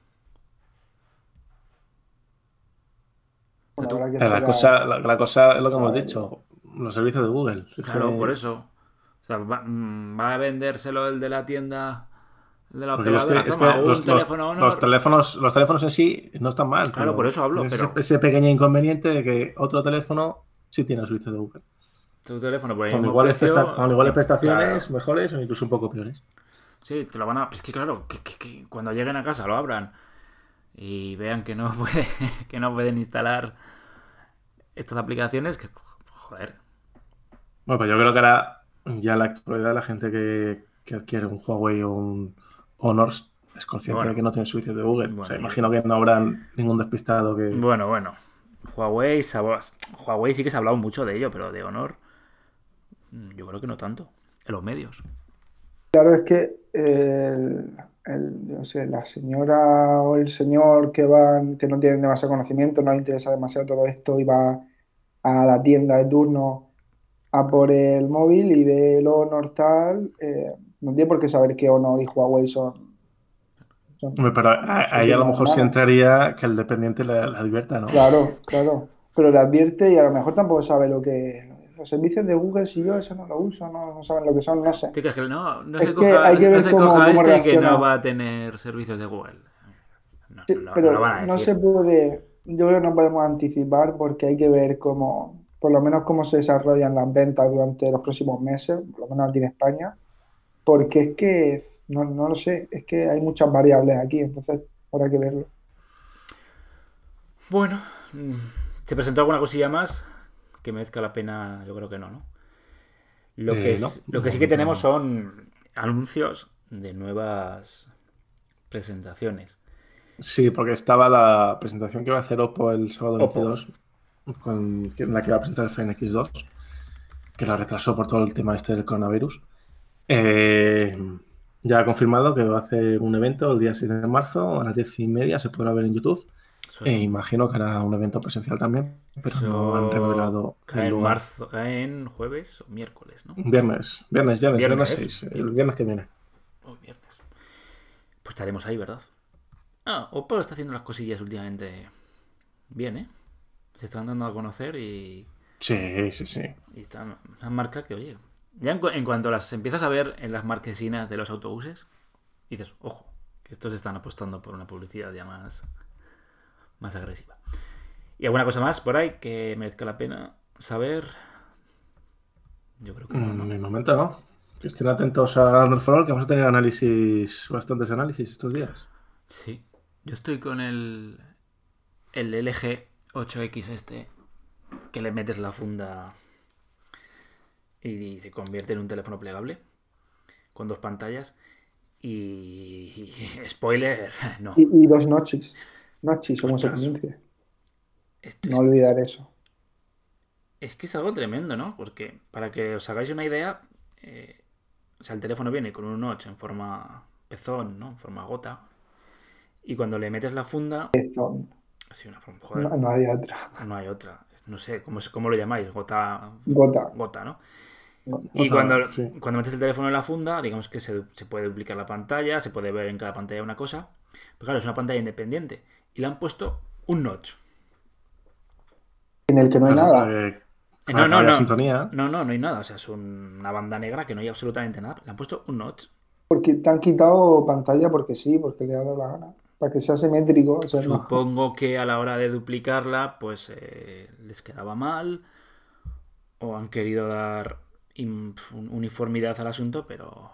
Bueno, que La cosa, la, la cosa es lo que hemos dicho. Los servicios de Google. Claro, por eso. O sea, va, mm, va a vendérselo el de la tienda de la operadora. Toma, los, teléfono teléfonos, los teléfonos en sí no están mal. Claro, por eso hablo, pero- Ese, ese pequeño inconveniente de que otro teléfono sí tiene servicio de Google. Tu teléfono por el Con iguales, precio, con iguales prestaciones, claro. mejores o incluso un poco peores. Sí, te lo van a. Es que claro, que, que- que cuando lleguen a casa lo abran y vean que no puede, que no pueden instalar estas aplicaciones, que joder. Bueno, pues yo creo que ahora ya en la actualidad la gente que, que adquiere un Huawei o un Honor es consciente Bueno. de que no tiene servicio de Google. Bueno, o sea, imagino que no habrá ningún despistado que... Bueno, bueno. Huawei, Huawei sí que se ha hablado mucho de ello, pero de Honor, mm, yo creo que no tanto. En los medios. Claro, es que el, el- yo sé, la señora o el señor que van, que no tienen demasiado conocimiento, no les interesa demasiado todo esto y va a la tienda de turno a por el móvil y ve el Honor tal, eh, no tiene por qué saber que Honor y Huawei son, pero ahí a lo mejor sí Nada. entraría que el dependiente la, la advierta, ¿no? Claro, claro. Pero le advierte y a lo mejor tampoco sabe lo que... Los servicios de Google, si yo eso no lo uso, no, no saben lo que son, no sé. Tío, que es que no, no Es se que coja, hay que no ver se cómo- coja cómo este que no va a tener servicios de Google. No, Sí, no, no pero lo van a no decir. se puede, yo creo que no podemos anticipar porque hay que ver cómo, por lo menos cómo se desarrollan las ventas durante los próximos meses, por lo menos aquí en España, porque es que, no, no lo sé, es que hay muchas variables aquí, entonces habrá que verlo. Bueno, mm, ¿se presentó alguna cosilla más que merezca la pena? Yo creo que no, ¿no? Lo, Eh, que, es- no. lo que sí que tenemos son anuncios de nuevas presentaciones. Sí, porque estaba la presentación que iba a hacer Oppo el sábado Oppo. 22, con, en la que iba a presentar el FNX 2, que la retrasó por todo el tema este del coronavirus. Eh, ya ha confirmado que va a hacer un evento el día 6 de marzo a las 10 y media, se podrá ver en YouTube. E imagino que hará un evento presencial también, pero no han revelado cae en lugar. marzo, cae en jueves o miércoles, ¿no? Viernes, viernes, viernes, viernes, Viernes. 6, el viernes que viene. Hoy viernes. Pues estaremos ahí, ¿verdad? Ah, Oppo está haciendo las cosillas últimamente bien, ¿eh? Se están dando a conocer y, Sí, sí, sí. y están una marca que, oye, ya en, cu- en cuanto las empiezas a ver en las marquesinas de los autobuses, dices, ojo, que estos están apostando por una publicidad ya más, más agresiva. ¿Y alguna cosa más por ahí que merezca la pena saber? Yo creo que no, ¿no? Mm, De momento no. Que estén atentos a Android for All, que vamos a tener análisis, bastantes análisis estos días. Sí, yo estoy con el, el LG 8X este, que le metes la funda y se convierte en un teléfono plegable con dos pantallas. Y, spoiler, no. Y, y dos noches, noches, como se pronuncia, no olvidar eso. es que es algo tremendo, ¿no? Porque para que os hagáis una idea, eh, o sea, el teléfono viene con un notch en forma pezón, ¿no? En forma gota. Y cuando le metes la funda, Esto, así una forma, joder, no, no hay otra. no hay otra. No sé, ¿cómo, cómo lo llamáis? Gota, Gota. gota, ¿no? gota. Y cuando, sí. cuando metes el teléfono en la funda, digamos que se, se puede duplicar la pantalla, se puede ver en cada pantalla una cosa. Pero claro, es una pantalla independiente. Y le han puesto un notch. En el que no hay Claro, nada. Eh, para No, no, no. sintonía. No, no, no hay nada. O sea, es un- una banda negra que no hay absolutamente nada. Le han puesto un notch. Porque te han quitado pantalla porque sí, porque le ha dado la gana. Para que sea simétrico. O sea, no. Supongo que a la hora de duplicarla, pues eh, les quedaba mal. O han querido dar uniformidad al asunto, pero.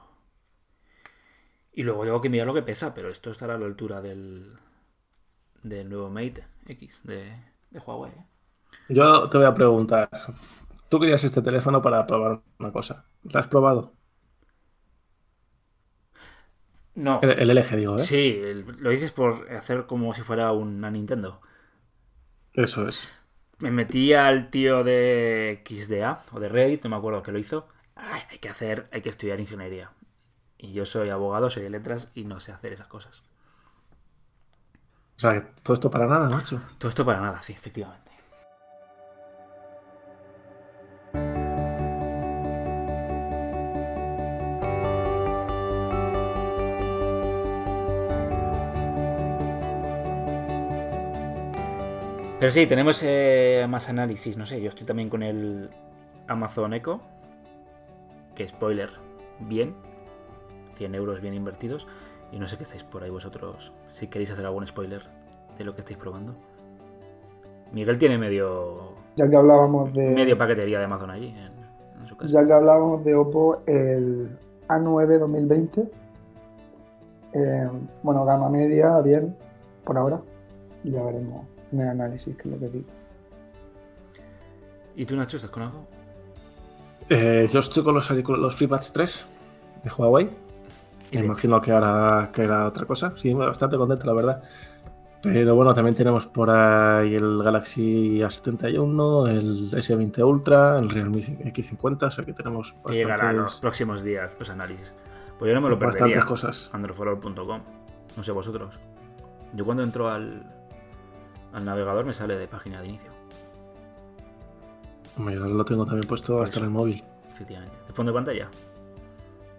Y luego tengo que mirar lo que pesa, pero esto estará a la altura del. del nuevo Mate X de, de Huawei. ¿eh? Yo te voy a preguntar. Tú querías este teléfono para probar una cosa. ¿Lo has probado? No. El, el LG, digo, ¿eh? Sí, el- lo dices por hacer como si fuera una Nintendo. Eso es. Me metí al tío de XDA o de Reddit, no me acuerdo que lo hizo. Ay, hay que hacer, hay que estudiar ingeniería. Y yo soy abogado, soy de letras y no sé hacer esas cosas. O sea, que todo esto para nada, macho. Todo esto para nada, sí, efectivamente. Pero sí, tenemos eh, más análisis. No sé, yo estoy también con el Amazon Echo. Que spoiler, bien. 100 euros bien invertidos. Y no sé qué estáis por ahí vosotros. Si queréis hacer algún spoiler de lo que estáis probando. Miguel tiene medio. Ya que hablábamos de. Medio paquetería de Amazon allí, en, en su casa. Ya que hablábamos de Oppo, el A9 2020. eh, bueno, gama media, bien, por ahora. Ya veremos en el análisis qué es lo que digo. ¿Y tú, Nacho, estás con algo? Eh, yo estoy con los, los FreeBuds 3 de Huawei. ¿Y Me imagino que ahora que era otra cosa. Sí, bastante contento, la verdad. Pero bueno, también tenemos por ahí el Galaxy A71, el S20 Ultra, el Realme X50, o sea que tenemos Que llegará en los bastantes, próximos días los análisis. Pues yo no me lo perdería. bastantes cosas. androforol.com. No sé vosotros. Yo cuando entro al, al navegador me sale de página de inicio, Hombre, Yo lo tengo también puesto hasta en el móvil. efectivamente. ¿De fondo de pantalla?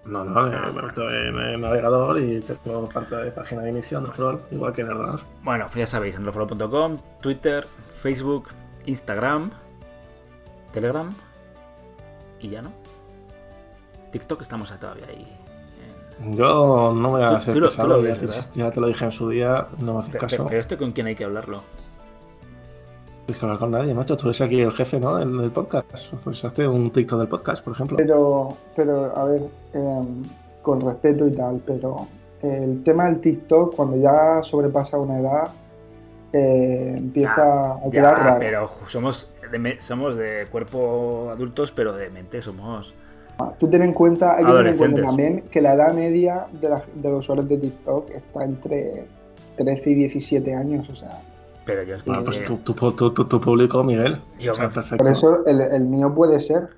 No, no, me meto en el navegador y tengo pantalla de página de inicio, Android, igual que en el ordenador. Bueno, pues ya sabéis, androforol.com, Twitter, Facebook, Instagram, Telegram y ya no. TikTok estamos todavía ahí. en- Yo no voy a lo- tú pesado, ya, te, ¿verdad? ya te lo dije en su día, no me haces caso. pero- pero esto con quién hay que hablarlo. Tienes que hablar con nadie, macho. Tú eres aquí el jefe, ¿no? En el podcast. Pues hazte un TikTok del podcast, por ejemplo. Pero, pero a ver, em, con respeto y tal, pero el tema del TikTok, cuando ya sobrepasa una edad, eh, empieza a Ya, quedar raro. pero somos de, somos de cuerpo adultos, pero de mente somos. Tú ten en cuenta, hay que tener en cuenta también que la edad media de, la- de los usuarios de TikTok está entre 13 y 17 años, o sea, Pero yo es que. Bueno, pues tu, tu, tu, tu- tu público, Miguel. Yo o sea, me- perfecto. por eso el, el mío puede ser.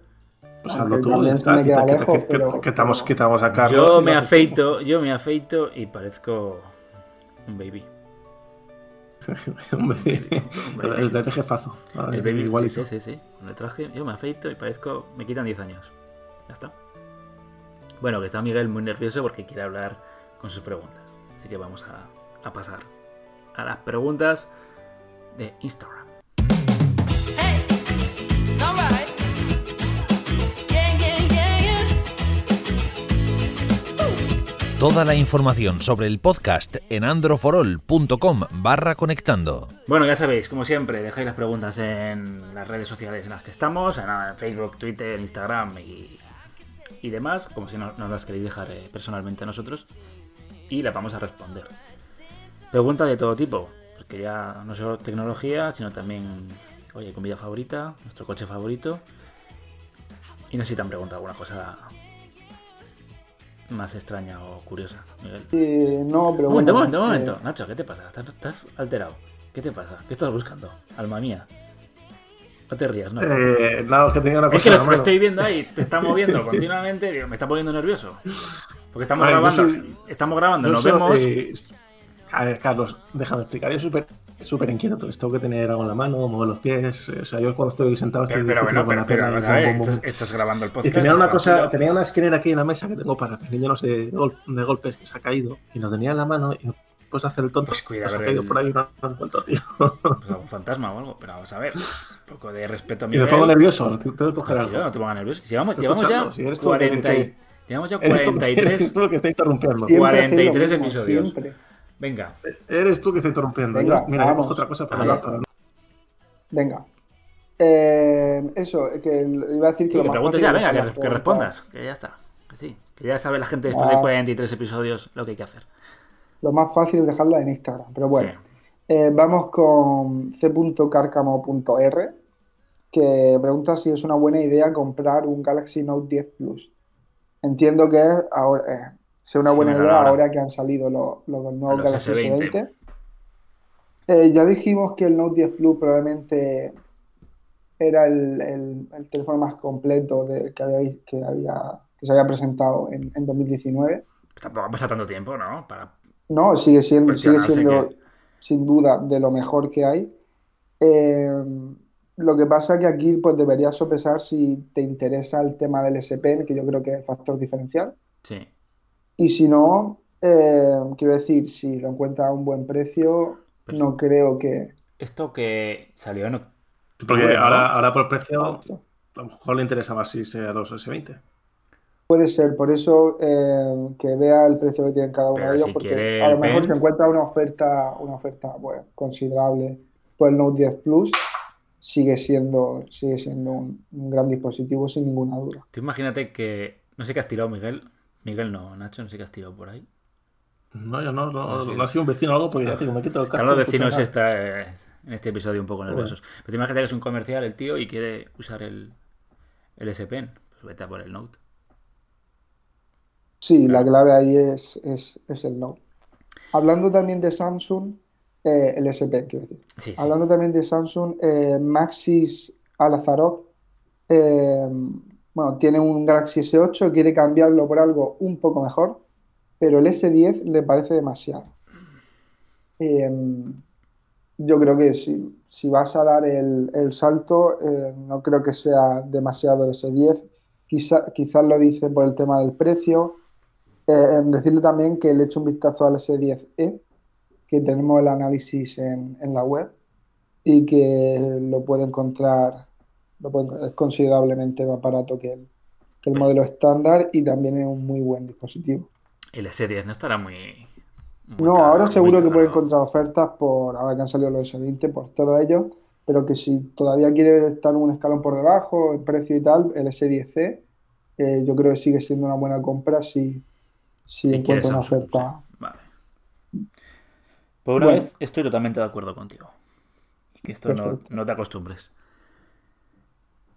Pues aunque hazlo tú, ya está. me queda Quita- lejos, quita- quita- pero- Quitamos, quitamos a Carlos. yo me afeito, yo me afeito y parezco un baby. Un baby. El, bebé jefazo. Ver, El baby, igualito. sí, sí, sí, sí. Con el traje, yo me afeito y parezco. Me quitan 10 años. Ya está. Bueno, que está Miguel muy nervioso porque quiere hablar con sus preguntas. Así que vamos a, a pasar a las preguntas de Instagram. Toda la información sobre el podcast en androforol.com barra conectando. Bueno, ya sabéis, como siempre, dejáis las preguntas en las redes sociales en las que estamos, en Facebook, Twitter, Instagram y, y demás, como si no, nos las queréis dejar eh, personalmente a nosotros, y las vamos a responder. Preguntas de todo tipo, porque ya no solo tecnología, sino también, oye, comida favorita, nuestro coche favorito, y no sé si te han preguntado alguna cosa más extraña o curiosa, Miguel. Eh, no, pero Un momento, un bueno, momento, un eh, momento. Nacho, ¿qué te pasa? ¿Estás, estás alterado? ¿Qué te pasa? ¿Qué estás buscando? Alma mía. No te rías, ¿no? Eh, no, que tenía una cosa. es que lo, lo estoy viendo ahí, te está moviendo continuamente, me está poniendo nervioso. Porque estamos grabando, soy- estamos grabando, nos soy- vemos. eh, a ver, Carlos, déjame explicar. Yo soy súper súper inquieto. Entonces tengo que tener algo en la mano, mover los pies. O sea, yo cuando estoy sentado Pero, estoy pero bueno, con pero, la pero, y a ver, bum. estás, estás grabando el Y podcast. tenía una cosa, tranquilo. tenía una esquinera aquí en la mesa que tengo para que el niño no se gol- de golpes que se ha caído. Y lo tenía en la mano y pues hacer el tonto. Pues cuida, Pues ha a ver, caído el- por ahí no no lo encuentro, tío. Pues algún fantasma o algo, pero vamos a ver. Un poco de respeto a Y Miguel. me pongo nervioso. Tengo que coger Tranquilo, algo. no te pongas nervioso. Llevamos, ya si eres tú el que- 40 y- llevamos ya Eres tú, 43. eres tú el que está interrumpiendo. siempre 43 hacéis lo mismo, episodios. siempre. Venga, Eres tú que está interrumpiendo. Venga, mira, yo vamos. otra cosa para hablar. Para... Venga. Eh, eso, que iba a decir que Sí, lo que más preguntes ya, venga, que, respondas. Que ya está. Que sí. Que ya sabe la gente después de Ah. 43 episodios lo que hay que hacer. Lo más fácil es dejarla en Instagram. Pero bueno, Sí. Eh, vamos con c.carcamo.r que pregunta si es una buena idea comprar un Galaxy Note 10 Plus. Entiendo que es ahora, eh, sea una Sí, buena idea ahora. que han salido los, los nuevos Los Galaxy S20. S20. Eh, ya dijimos que el Note 10 Plus probablemente era el, el- el teléfono más completo de- que, había, que, había, que se había presentado en, en 2019. Tampoco ha pasado tanto tiempo, ¿no? Para... No, sigue siendo, sigue siendo que- sin duda de lo mejor que hay. Eh, lo que pasa que aquí pues deberías sopesar si te interesa el tema del S Pen, que yo creo que es el factor diferencial. Sí. Y si no, eh, quiero decir, si lo encuentras a un buen precio, Pues- no creo que, Esto que salió en. Porque Bueno, ahora, ¿no? ahora por precio, a lo mejor le interesa más irse a los S20. Puede ser, por eso eh, que vea el precio que tienen cada uno Pero de ellos, si porque quiere a lo mejor se encuentra una oferta, una oferta pues, considerable por el Note 10 Plus, sigue siendo, sigue siendo un, un gran dispositivo sin ninguna duda. Tú imagínate que. No sé qué has tirado, Miguel. Miguel no, Nacho, no sé qué has tirado por ahí. No, yo no, no, no ha sido un vecino o algo, porque ya te digo, me quito el Están los vecinos esta, eh, en este episodio un poco nerviosos. Pero tú imagínate que es un comercial el tío y quiere usar el, el S Pen. Pues vete a por el Note. Sí, la clave ahí es, es, es el Note. Hablando también de Samsung, eh, el S Pen, quiero decir. Sí, sí. Hablando también de Samsung, eh, Maxis Alazarov, eh, bueno, tiene un Galaxy S8, quiere cambiarlo por algo un poco mejor, pero el S10 le parece demasiado. Eh, yo creo que si, si vas a dar el, el salto, eh, no creo que sea demasiado el S10. Quizá, quizás lo dice por el tema del precio. Eh, decirle también que le echo un vistazo al S10e, que tenemos el análisis en, en la web y que lo puede encontrar, es considerablemente más barato que el, que el modelo estándar y también es un muy buen dispositivo. El S10 no estará muy. muy No, caro, ahora muy seguro que puede encontrar ofertas por, ahora que han salido los S20, por todo ello, pero que si todavía quiere estar un escalón por debajo en precio y tal, el S10C, eh, yo creo que sigue siendo una buena compra si, si Si encuentra una Samsung, oferta. sí. Vale. Por una Bueno. vez estoy totalmente de acuerdo contigo. Que esto no, no te acostumbres.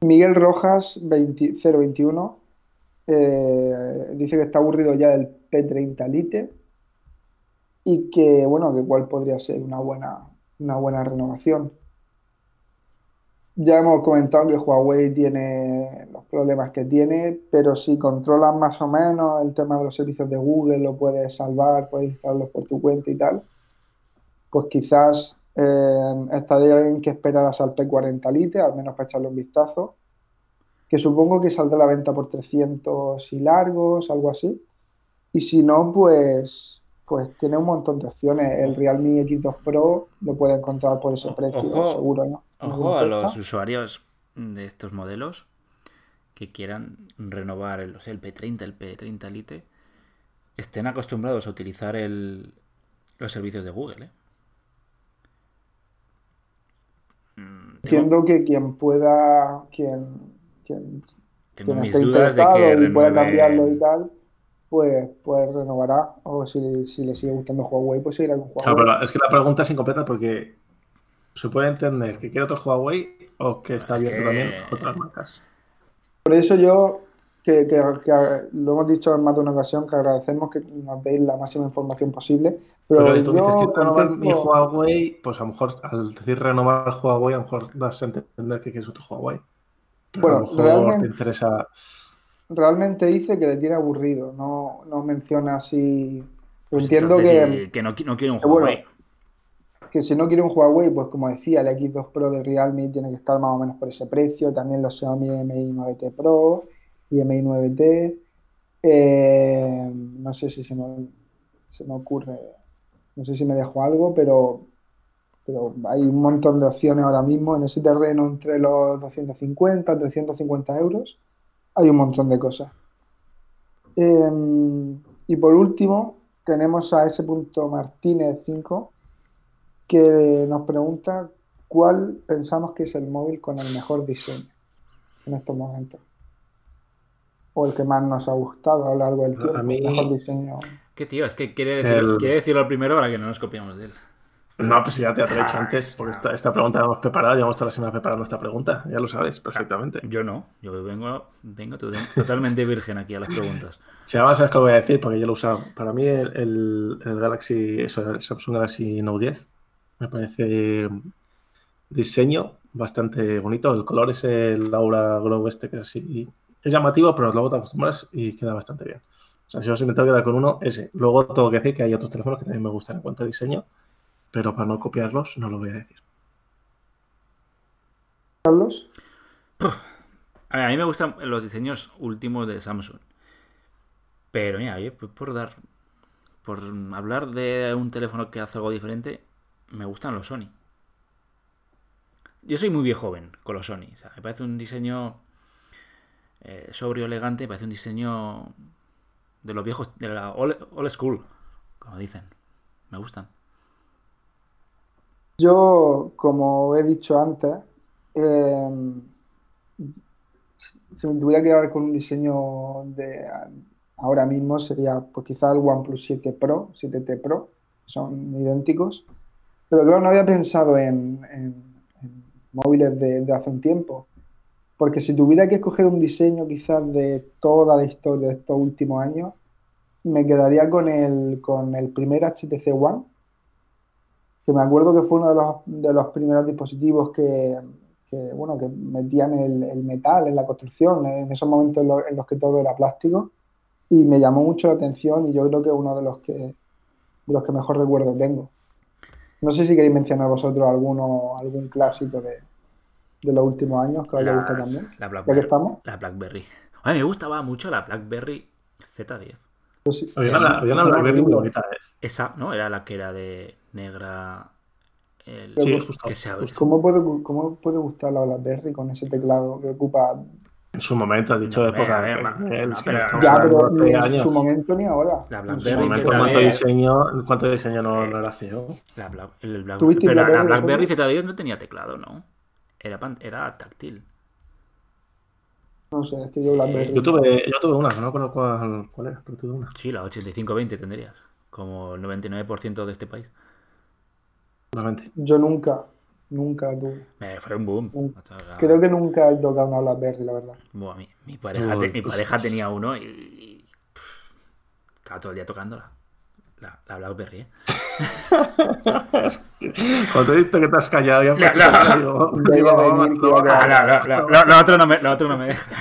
Miguel Rojas 20 021 eh, dice que está aburrido ya del P30 Lite y que bueno, que cuál podría ser una buena, una buena renovación. Ya hemos comentado que Huawei tiene los problemas que tiene, pero si controlas más o menos el tema de los servicios de Google, lo puedes salvar, puedes instalarlos por tu cuenta y tal, pues quizás eh, estaría bien que esperaras al P40 Lite, al menos para echarle un vistazo, que supongo que saldrá a la venta por 300 y largos, algo así. Y si no, pues, pues tiene un montón de opciones. El Realme X2 Pro lo puede encontrar por ese precio, ojo- seguro, Ojo a los usuarios de estos modelos que quieran renovar el, o sea, el P30, el P30 Lite, estén acostumbrados a utilizar el, los servicios de Google. ¿eh? Mm, Tengo, Entiendo que quien pueda, quien, quien, tengo quien mis esté dudas de interesado que y pueda cambiarlo y tal, pues, pues renovará. O si, si le sigue gustando Huawei, pues seguirá con Claro, Huawei. pero es que la pregunta es incompleta porque se puede entender que quiere otro Huawei o que está Es abierto que- también otras marcas. Por eso yo, que, que- que lo hemos dicho en más de una ocasión, que agradecemos que nos deis la máxima información posible, pero Pero si tú dices que renovar mi Huawei, pues a lo mejor al decir renovar Huawei, a lo mejor das a entender que quieres otro Huawei. Pero a Bueno, lo mejor realmente- te interesa. realmente dice que le tiene aburrido, no, no menciona así. Pues Entiendo que, sí, que no, qui- no quiere un que bueno, Huawei. que si no quiere un Huawei, pues como decía, el X2 Pro de Realme tiene que estar más o menos por ese precio, también los Xiaomi Mi 9T Pro y Mi 9T. Eh, no sé si se me, se me ocurre, no sé si me dejo algo, pero, pero hay un montón de opciones ahora mismo en ese terreno entre los 250, 350 euros. Hay un montón de cosas. Eh, y por último, tenemos a ese punto Martínez 5 que nos pregunta cuál pensamos que es el móvil con el mejor diseño en estos momentos. O el que más nos ha gustado a lo largo del A tiempo. mí- El mejor diseño. ¿Qué tío? Es que quiere, decir, El- quiere decirlo al primero para que no nos copiamos de él. No, pues ya te lo he dicho antes, porque esta, esta pregunta la hemos preparado, llevamos toda la semana preparando esta pregunta, ya lo sabes perfectamente. Yo no, yo vengo, vengo to- totalmente virgen aquí a las preguntas. Si además sabes qué voy a decir, porque yo lo he usado. Para mí el, el- el Galaxy, eso, el Samsung Galaxy Note 10 me parece diseño bastante bonito. El color es el Aura Glow este que es así. Es llamativo, pero luego te acostumbras y queda bastante bien. O sea, si yo me tengo que dar con uno, ese. Luego tengo que decir que hay otros teléfonos que también me gustan en cuanto a diseño, pero para no copiarlos no lo voy a decir. Carlos, A, ver, a mí me gustan los diseños últimos de Samsung. Pero mira, oye, pues por dar. Por hablar de un teléfono que hace algo diferente, me gustan los Sony. Yo soy muy viejo joven con los Sony. O sea, me parece un diseño eh, sobrio, elegante. Me parece un diseño de los viejos, de la old, school, como dicen. Me gustan. Yo, como he dicho antes, eh, si me tuviera que quedar con un diseño de ahora mismo sería pues quizá el OnePlus 7 Pro, 7T Pro, son idénticos. Pero claro, no había pensado en, móviles de hace un tiempo. Porque si tuviera que escoger un diseño quizás de toda la historia de estos últimos años, me quedaría con el, con el primer HTC One, que me acuerdo que fue uno de los, de los primeros dispositivos que, bueno, que metían el, metal en la construcción, en esos momentos en los, que todo era plástico, y me llamó mucho la atención y yo creo que es uno de los que, los que mejor recuerdo tengo. No sé si queréis mencionar vosotros alguno, algún clásico de, de los últimos años que haya gustado Las- también. la Ya que Blackberry. estamos. La Blackberry. A mí me gustaba mucho la Blackberry Z10. Pues sí, Había sí, una, había Blackberry muy bonita, ¿eh? Esa, ¿no? Era la que era de negra. el- Sí, justo. que se abre. Pues, ¿cómo puede, cómo puede gustar la BlackBerry con ese teclado que ocupa En su momento, has dicho No, de época. a ver, eh, va. él, No, pero- Ya, pero de ni en años. su momento ni ahora. La En su Blackberry momento, Z10. ¿cuánto diseño, cuánto diseño no, no era feo? La Bla- el Black- ¿Tuviste pero la, la Blackberry, Blackberry Z10 no tenía teclado, ¿no? Era, pan- era táctil. No sé, es que yo BlackBerry. Yo tuve, yo tuve una, no me acuerdo cuál, cuál era, pero tuve una. Sí, la 8520 tendrías. Como el 99% de este país. Realmente. Yo nunca, nunca tuve. Me fue un boom. O sea, era- Creo que nunca he tocado una BlackBerry, la verdad. Buah, mi, mi pareja, Uy, te- mi pues- pareja tenía uno y, y, pff, estaba todo el día tocándola. La, la Blackberry, ¿eh? Cuando he visto que te has callado, ya Ya, no. digo, me, lo otro no me deja.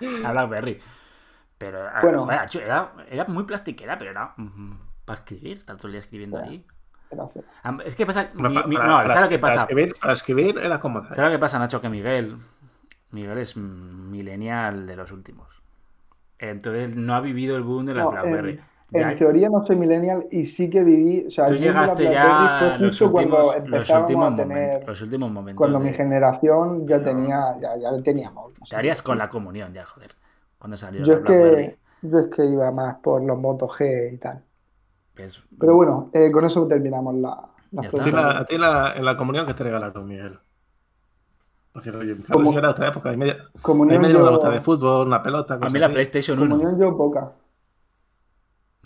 La Blackberry. Pero, ah, Bueno. macho, era, era muy plastiquera, pero era para escribir, el día escribiendo Bueno. ahí. Era. Ah, Es que pasa. Para- mi- mi- para- no, para- ¿sabes lo que para pasa? escribir, para escribir era cómoda. ¿Sabes lo que pasa, Nacho? Que Miguel. Miguel es millennial de los últimos. Entonces no ha vivido el boom de la No, Blackberry. Ya- en teoría no soy millennial y sí que viví. O sea, tú llegaste ya los justo cuando últimos, los últimos a tener. momentos. Los últimos momentos. Cuando de- mi generación ya No. tenía, ya, ya teníamos. no Te harías con la comunión ya, joder. Cuando salió Yo la es que, yo es que iba más por los Moto G y tal. Es- Pero bueno, eh, con eso terminamos la, la, a ti la- en la comunión que te regalaron, Miguel. Porque claro, Como- eso era otra época. Comunión una yo, pelota de fútbol, una pelota. A mí la así. PlayStation 1. comunión yo poca.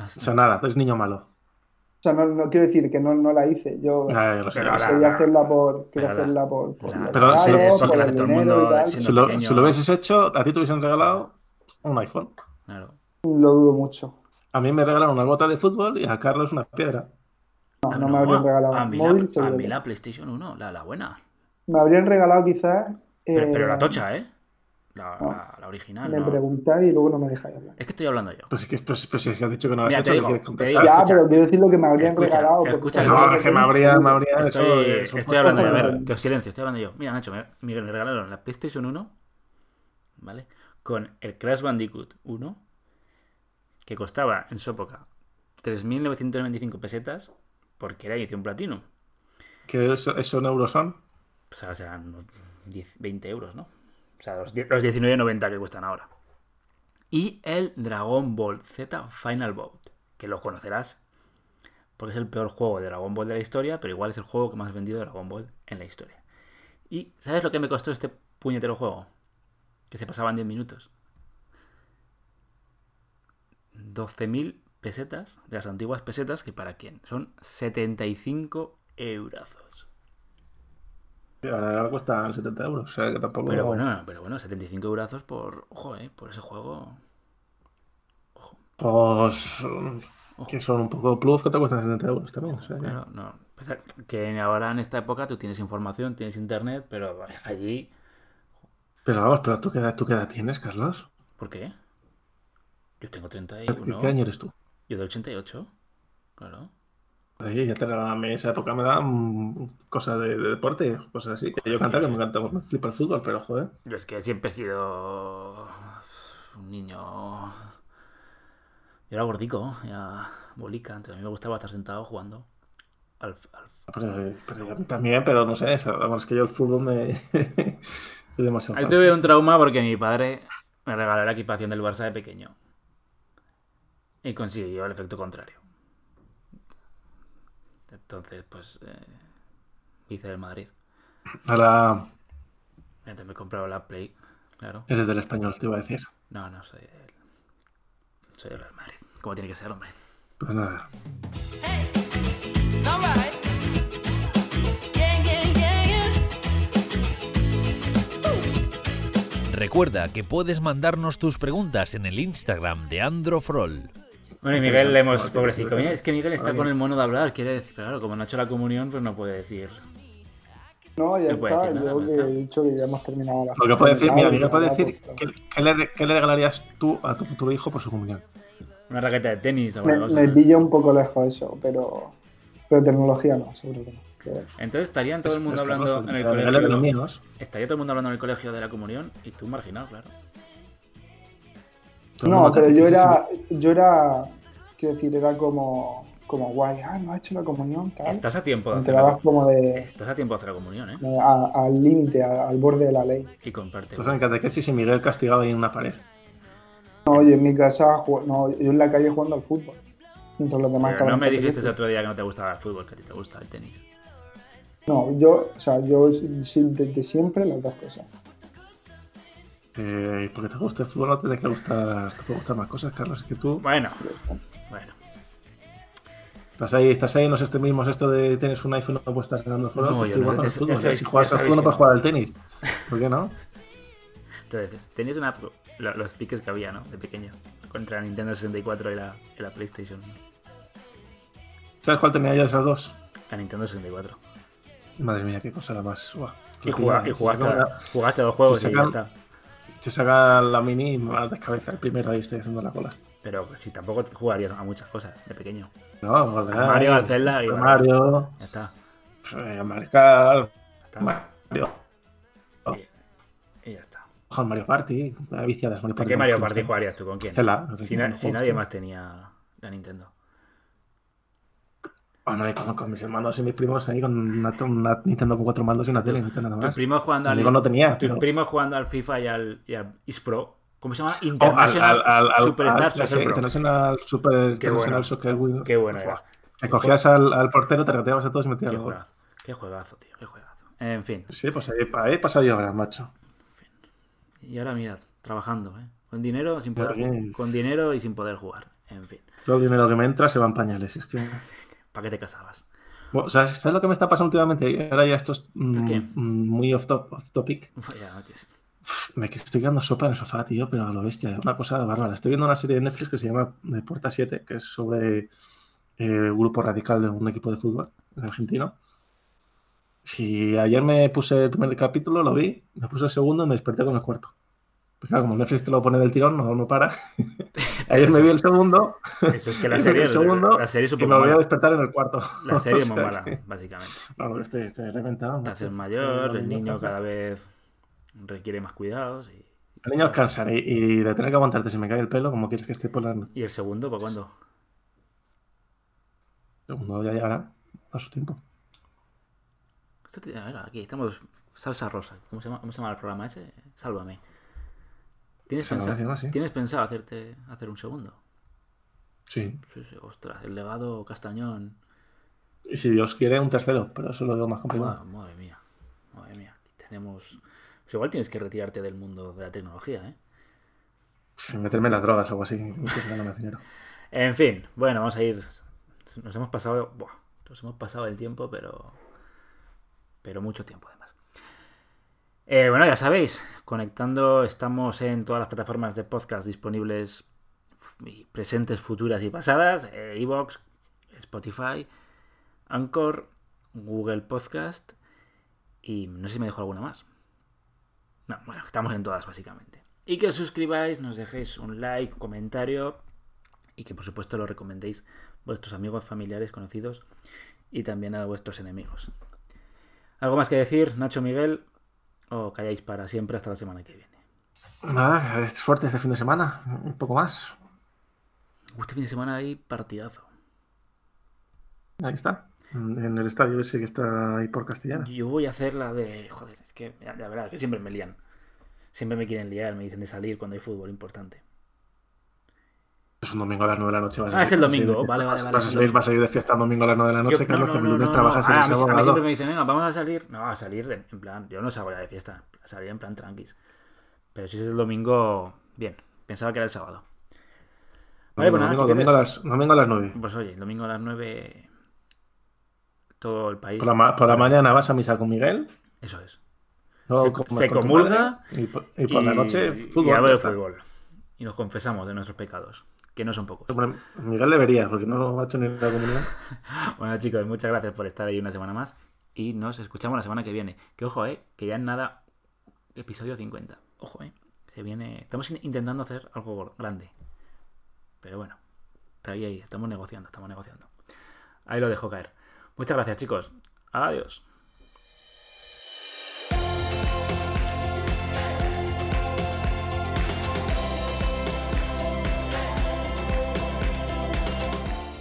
Sé. O sea, nada, tú eres niño malo. O sea, no, no quiero decir que no, no la hice. Yo quería hacerla por, quería hacerla por, Pero si- lo, si lo hubieses hecho, a ti te hubiesen regalado un iPhone. Claro. Lo dudo mucho. A mí me regalaron una bota de fútbol y a Carlos una piedra. No, Ah, no me habrían regalado a mí, móvil, la, a mí la. PlayStation 1, la, la buena. Me habrían regalado quizás. Pero, eh, pero la tocha, ¿eh? La, no. la- la original. Me no. preguntáis y luego no me dejáis hablar. Es que estoy hablando yo. Pues sí que, pues, pues sí que has dicho que no lo has Mira, hecho, ¿qué digo, quieres te contestar? digo. Ya, escucha. pero quiero decir lo que me habrían Escucha, regalado. escucha. No, es que me habría, me habría. Estoy, es estoy hablando yo. A ver, que os silencio, estoy hablando yo. Mira, Nacho, me, Miguel, me regalaron la PlayStation 1, ¿vale? Con el Crash Bandicoot 1, que costaba en su época 3.995 pesetas, porque era edición platino. Que eso, eso en euros son. Pues ahora serán unos 10, 20 euros, ¿no? Sea, los, los 19,90 que cuestan ahora. Y el Dragon Ball Z Final Bout, que lo conocerás porque es el peor juego de Dragon Ball de la historia, pero igual es el juego que más vendido de Dragon Ball en la historia. ¿Y sabes lo que me costó este puñetero juego? Que se pasaba en 10 minutos. 12.000 pesetas, de las antiguas pesetas, que para quién? Son 75 eurazos. Ahora cuestan 70 euros. O sea que tampoco. Pero bueno, pero bueno, 75 eurazos por, ojo, eh, por ese juego. Pues. mm, Que son un poco plus que te cuestan 70 euros también. o sea que- Claro, no. Pasa Que ahora en esta época tú tienes información, tienes internet, pero allí, Pero vamos, pero ¿tú qué, edad, ¿tú qué edad tienes, Carlos? ¿por qué? Yo tengo ¿Qué, 31. qué año eres tú? Yo de 88. Claro. Ahí ya te regalaban a mí esa época me daban cosas de, de deporte, cosas así. Que yo cantaba, que me encanta, me flipa el fútbol, pero joder. Yo es que siempre he sido un niño. Yo era gordico, era bolica, entonces a mí me gustaba estar sentado jugando. al- al- Pero, pero yo también, pero no sé, es que yo el fútbol me... Soy demasiado Ahí tuve un trauma porque mi padre me regaló la equipación del Barça de pequeño. Y consiguió el efecto contrario. Entonces, pues, eh, hice del Madrid. Ahora Entonces me compraba la Play, claro. eres del español, te iba a decir. No, no, soy del, soy del Real Madrid. Como tiene que ser, hombre. Pues nada. Recuerda que puedes mandarnos tus preguntas en el Instagram de Androfrol. Bueno, y Miguel le hemos, pobrecito. Mira, es que Miguel está Oye. con el mono de hablar, quiere decir, claro, como no ha hecho la comunión, pues no puede decir. No, ya No está. Yo está. he dicho que ya hemos terminado la Lo que puede decir, mira, Miguel puede decir. ¿qué, qué le, qué le regalarías tú a tu futuro hijo por su comunión. Una raqueta de tenis o Me, algo me pilla un poco lejos eso, pero, pero tecnología no, seguro que no. Entonces estarían todo el mundo hablando en el regálale de los colegio. míos. Estaría todo el mundo hablando en el colegio de la comunión y tú marginado, claro. El No, pero yo era, yo era, quiero decir, era como, como guay, ah, no ha hecho la comunión, tal. Estás a tiempo de hacer la, como de, Estás a tiempo de hacer la comunión, ¿eh? de- a- al límite, al borde de la ley. Y comparte. Pues en catequesis y Miguel castigado ahí en una pared. No, yo en mi casa, no, yo en la calle jugando al fútbol. Mientras los demás Pero no me dijiste catequesis. otro día que no te gustaba el fútbol, que a ti te gusta el tenis. No, yo, o sea, yo sí, desde siempre las dos cosas. Eh, porque te gusta el fútbol, no te tiene que gustar, te puede gustar más cosas, Carlos. Que tú Bueno, bueno. estás ahí, estás ahí en los extremismos, esto de tienes un iPhone, no puedes estar jugando al fútbol, No, pues no, el es- fútbol. ¿eh? Si juegas al fútbol, no puedes no. jugar al tenis. ¿Por qué no? Entonces, tenías una, los piques que había, ¿no? De pequeño. Contra la Nintendo 64 y la, y la PlayStation. ¿no? ¿Sabes cuál tenía yo de esas dos? La Nintendo 64. Madre mía, qué cosa la más. Y, jugaste, saca- jugaste dos juegos se y ya está. Se saca la mini y me va a descabeza el primero ahí estoy haciendo la cola. Pero si tampoco jugarías a muchas cosas de pequeño. No, A Goldeneye, Mario, al Zelda y Mario, Ya está. eh, a Mario ya está. Mario, Y ya está. Ojo, Mario Party, la viciada es Mario ¿A Party. qué Mario Party jugarías tú? ¿Con quién? Zelda, no sé Si, na- nadie más tenía la Nintendo. Hombre, con, con mis hermanos y mis primos ahí con una, una Nintendo con cuatro mandos y una tele, no nada Tu más. primo jugando al. No tenía, Tu pero- primo jugando al FIFA y al, y al Pro. ¿Cómo se llama? Oh, al, International al, al, al, Superstar al- Soccer sí, Pro. International Super Qué International bueno. Soccer Wii. Qué bueno era. Que cogías al, al portero, te regateabas a todos y metías Qué juegazo. Qué juegazo, tío. Qué juegazo. En fin. Sí, pues ahí, ahí he pasado yo ahora, macho. Y ahora mirad, trabajando, ¿eh? Con dinero, sin poder, con dinero y sin poder jugar. En fin. Todo el dinero que me entra se va en pañales. Es que... ¿Para qué te casabas? Bueno, ¿sabes, sabes lo que me está pasando últimamente? Ahora ya esto es mm, muy off, top- off topic. Me estoy quedando sopa en el sofá, tío, pero a lo bestia. Una cosa bárbara. Estoy viendo una serie de Netflix que se llama De Puerta 7, que es sobre eh, el grupo radical de un equipo de fútbol argentino. Si ayer me puse el primer capítulo, lo vi, me puse el segundo y me desperté con el cuarto. Pues claro, como Netflix te lo pone del tirón, no, no para. ayer me vi el segundo Eso es que la serie, el segundo la serie es un y me volví a despertar en el cuarto. La serie es muy mala, básicamente. Porque estoy, estoy reventado. Te haces mayor, el niño cada vez requiere más cuidados. Y, Los niños cansan y, y de tener que aguantarte si me cae el pelo, como quieres que esté por la ¿Y el segundo, ¿para cuándo? segundo ya llegará a su tiempo. A ver, aquí estamos. Salsa rosa. ¿Cómo se llama, cómo se llama el programa ese? Sálvame. ¿Tienes, pensado. ¿Tienes pensado hacerte, hacer un segundo? Sí. Sí, sí, ostras, el legado Castañón. Y si Dios quiere, un tercero, pero eso lo veo más Ah, complicado. madre mía. Madre mía. Tenemos. Pues igual tienes que retirarte del mundo de la tecnología, ¿eh? Meterme en las drogas o algo así. En fin, bueno, vamos a ir. Nos hemos pasado. buah, nos hemos pasado el tiempo, pero. Pero mucho tiempo además. Eh, bueno, ya sabéis, conectando, estamos en todas las plataformas de podcast disponibles, presentes, futuras y pasadas: eh, Evox, Spotify, Anchor, Google Podcast y no sé si me dejo alguna más. No, bueno, estamos en todas básicamente. Y que os suscribáis, nos dejéis un like, comentario y que por supuesto lo recomendéis a vuestros amigos, familiares, conocidos y también a vuestros enemigos. ¿Algo más que decir, Nacho Miguel? ¿O calláis para siempre hasta la semana que viene? Nada, es fuerte este fin de semana. Un poco más. Este fin de semana hay partidazo. Ahí está. En el estadio ese que está ahí por Castellana. Yo voy a hacer la de. Joder, es que ya, ya verás, que siempre me lían. Siempre me quieren liar, me dicen de salir cuando hay fútbol importante. Es un domingo a las 9 de la noche. Vas a Ah, es el de domingo, vale, vale, vale, Vas a el salir, vas a ir de fiesta un domingo a las 9 de la noche, Yo- Carlos, que el lunes trabajas Ah, en ese mí, a mí siempre me dicen, venga, vamos a salir. No, a salir de- en plan. Yo no salgo ya de fiesta. A salir en plan tranquis. Pero si es el domingo, bien. Pensaba que era el sábado. Vale, pues nada, domingo, domingo, a las, domingo a las 9. Pues oye, el domingo a las 9. Todo el país. Por la, ma- por la mañana vas a misa con Miguel. Eso es. Se- con comulga madre, Y, por- y por la noche, fútbol. fútbol. Y nos confesamos de nuestros pecados. Que no son pocos. Miguel debería, porque no ha hecho ni la comunión. Bueno, chicos, muchas gracias por estar ahí una semana más. Y nos escuchamos la semana que viene. Que ojo, eh, que ya en nada, episodio 50. Ojo, eh. Se viene. Estamos in- intentando hacer algo grande. Pero bueno, está ahí, ahí. Estamos negociando, estamos negociando. Ahí lo dejo caer. Muchas gracias, chicos. Adiós.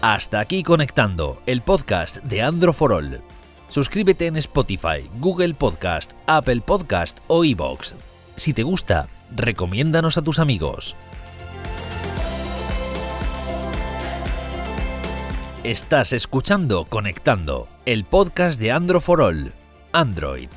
Hasta aquí Conectando, el podcast de Andro for All. Suscríbete en Spotify, Google Podcast, Apple Podcast o iVoox. Si te gusta, recomiéndanos a tus amigos. Estás escuchando Conectando, el podcast de Andro for All. Android,